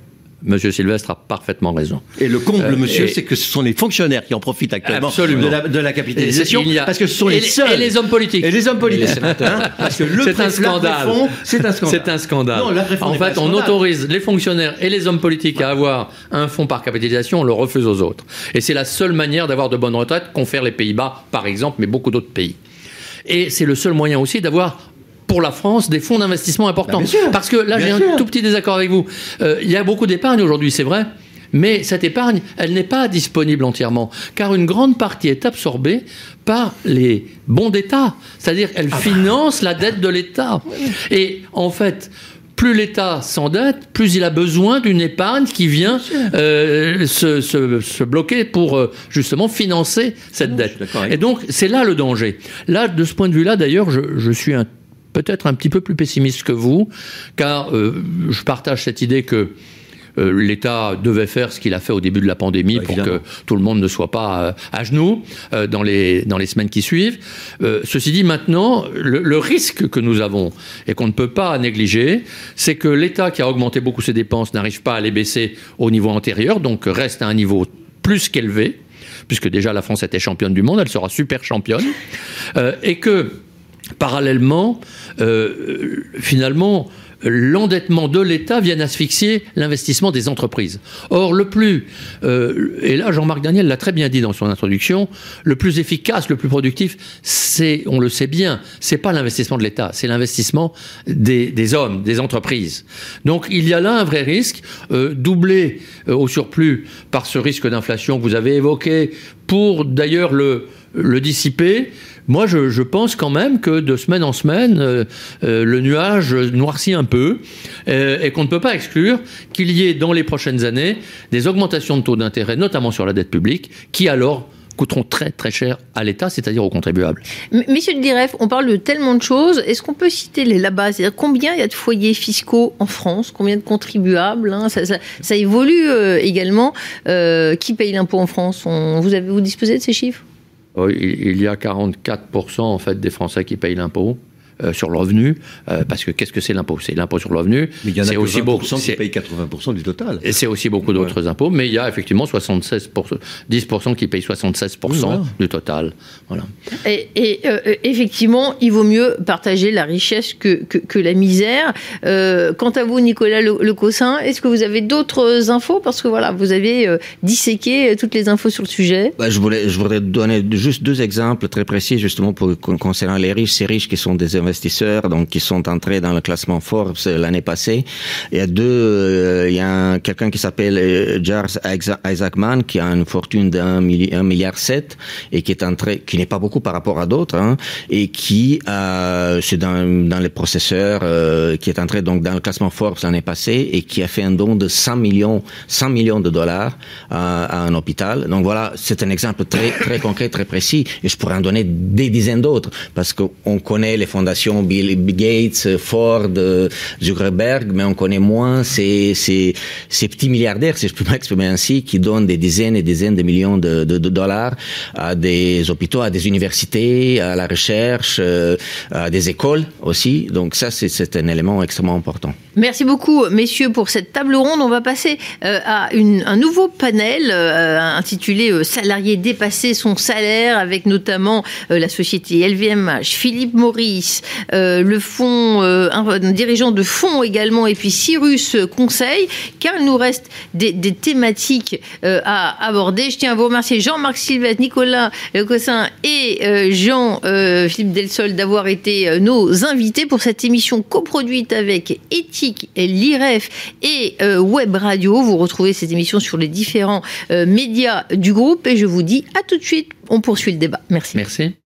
Monsieur Sylvestre a parfaitement raison. Et le comble, Euh, monsieur, c'est que ce sont les fonctionnaires qui en profitent actuellement de la, de la capitalisation, a- parce que ce sont et les seuls. Et les hommes politiques. Et les hommes politiques. Les. Hein, parce que le C'est un scandale. C'est un scandale. C'est un scandale. Non, l'après-fond en fait, on autorise les fonctionnaires et les hommes politiques à avoir un fonds par capitalisation, on le refuse aux autres. Et c'est la seule manière d'avoir de bonnes retraites qu'ont fait les Pays-Bas, par exemple, mais beaucoup d'autres pays. Et c'est le seul moyen aussi d'avoir pour la France des fonds d'investissement importants. Bah. Parce que là, j'ai un tout petit désaccord avec vous. Euh, il y a beaucoup d'épargne aujourd'hui, c'est vrai. Mais cette épargne, elle n'est pas disponible entièrement, car une grande partie est absorbée par les bons d'État. C'est-à-dire, elle finance la dette de l'État. Et en fait, plus l'État s'endette, plus il a besoin d'une épargne qui vient euh, se, se- se bloquer pour euh, justement financer cette dette. d'accord avec Et donc, c'est là le danger. Là, de ce point de vue-là, d'ailleurs, je, je suis un- peut-être un petit peu plus pessimiste que vous, car euh, je partage cette idée que euh, l'État devait faire ce qu'il a fait au début de la pandémie Bah, pour que tout le monde ne soit pas euh, à genoux euh, dans, les, dans les semaines qui suivent. Ceci dit, maintenant, le, le risque que nous avons et qu'on ne peut pas négliger, c'est que l'État qui a augmenté beaucoup ses dépenses n'arrive pas à les baisser au niveau antérieur, donc reste à un niveau plus qu'élevé, puisque déjà la France était championne du monde, elle sera super championne, et que parallèlement, euh, finalement, l'endettement de l'État vient asphyxier l'investissement des entreprises. Or, le plus, euh, et là Jean-Marc Daniel l'a très bien dit dans son introduction, le plus efficace, le plus productif, c'est, on le sait bien, c'est pas l'investissement de l'État, c'est l'investissement des, hommes, des entreprises. Donc il y a là un vrai risque, euh, doublé euh, au surplus par ce risque d'inflation que vous avez évoqué, pour d'ailleurs le, le dissiper. Moi, je, pense quand même que de semaine en semaine, euh, euh, le nuage noircit un peu euh, et qu'on ne peut pas exclure qu'il y ait dans les prochaines années des augmentations de taux d'intérêt, notamment sur la dette publique, qui alors coûteront très très cher à l'État, c'est-à-dire aux contribuables. Monsieur le Diref, on parle de tellement de choses. Est-ce qu'on peut citer les là-bas? C'est-à-dire combien il y a de foyers fiscaux en France? Combien de contribuables hein? Ça, évolue également. Qui paye l'impôt en France? On, vous, avez, vous disposez de ces chiffres? Il y a 44% en fait des Français qui payent l'impôt. Euh, sur le revenu, euh, parce que qu'est-ce que c'est l'impôt? C'est l'impôt sur le revenu. Mais il y en a que aussi 20% beaucoup, qui payent 80% du total. Et c'est aussi beaucoup d'autres ouais. impôts, mais il y a effectivement 76%, 10% qui payent 76% oui, voilà. du total. Voilà. Et, et euh, effectivement, il vaut mieux partager la richesse que, que, que la misère. Euh, quant à vous, Nicolas Le, Le Cossin, est-ce que vous avez d'autres infos? Parce que voilà, vous avez euh, disséqué toutes les infos sur le sujet. Bah, je, voulais, je voudrais donner juste deux exemples très précis, justement, pour, concernant les riches. Ces riches qui sont des investisseurs donc qui sont entrés dans le classement Forbes l'année passée. Il y a deux, euh, il y a quelqu'un qui s'appelle Charles Isaacman qui a une fortune d'un milliard sept et qui est entré, qui n'est pas beaucoup par rapport à d'autres, hein, et qui euh, c'est dans, les processeurs, euh, qui est entré donc dans le classement Forbes l'année passée et qui a fait un don de 100 millions, 100 millions de dollars à, à un hôpital. Donc voilà, c'est un exemple très très concret, très précis, et je pourrais en donner des dizaines d'autres parce qu'on connaît les fondations Bill Gates, Ford, Zuckerberg, mais on connaît moins ces, ces, petits milliardaires, si je peux *laughs* m'exprimer ainsi, qui donnent des dizaines et dizaines de millions de, de, de, dollars à des hôpitaux, à des universités, à la recherche, à des écoles aussi. Donc ça, c'est un élément extrêmement important. Merci beaucoup, messieurs, pour cette table ronde. On va passer euh, à un nouveau panel euh, intitulé euh, Salarié dépasser son salaire, avec notamment la société LVMH, Philippe Maurice, euh, le fonds, euh, un, dirigeant de fonds également, et puis Cyrus Conseil, car il nous reste des, thématiques euh, à aborder. Je tiens à vous remercier Jean-Marc Sylvette, Nicolas Lecossin et Jean-Philippe Delsol d'avoir été nos invités pour cette émission coproduite avec Éthique et l'IREF et Web Radio. Vous retrouvez cette émission sur les différents médias du groupe et je vous dis à tout de suite. On poursuit le débat. Merci. Merci.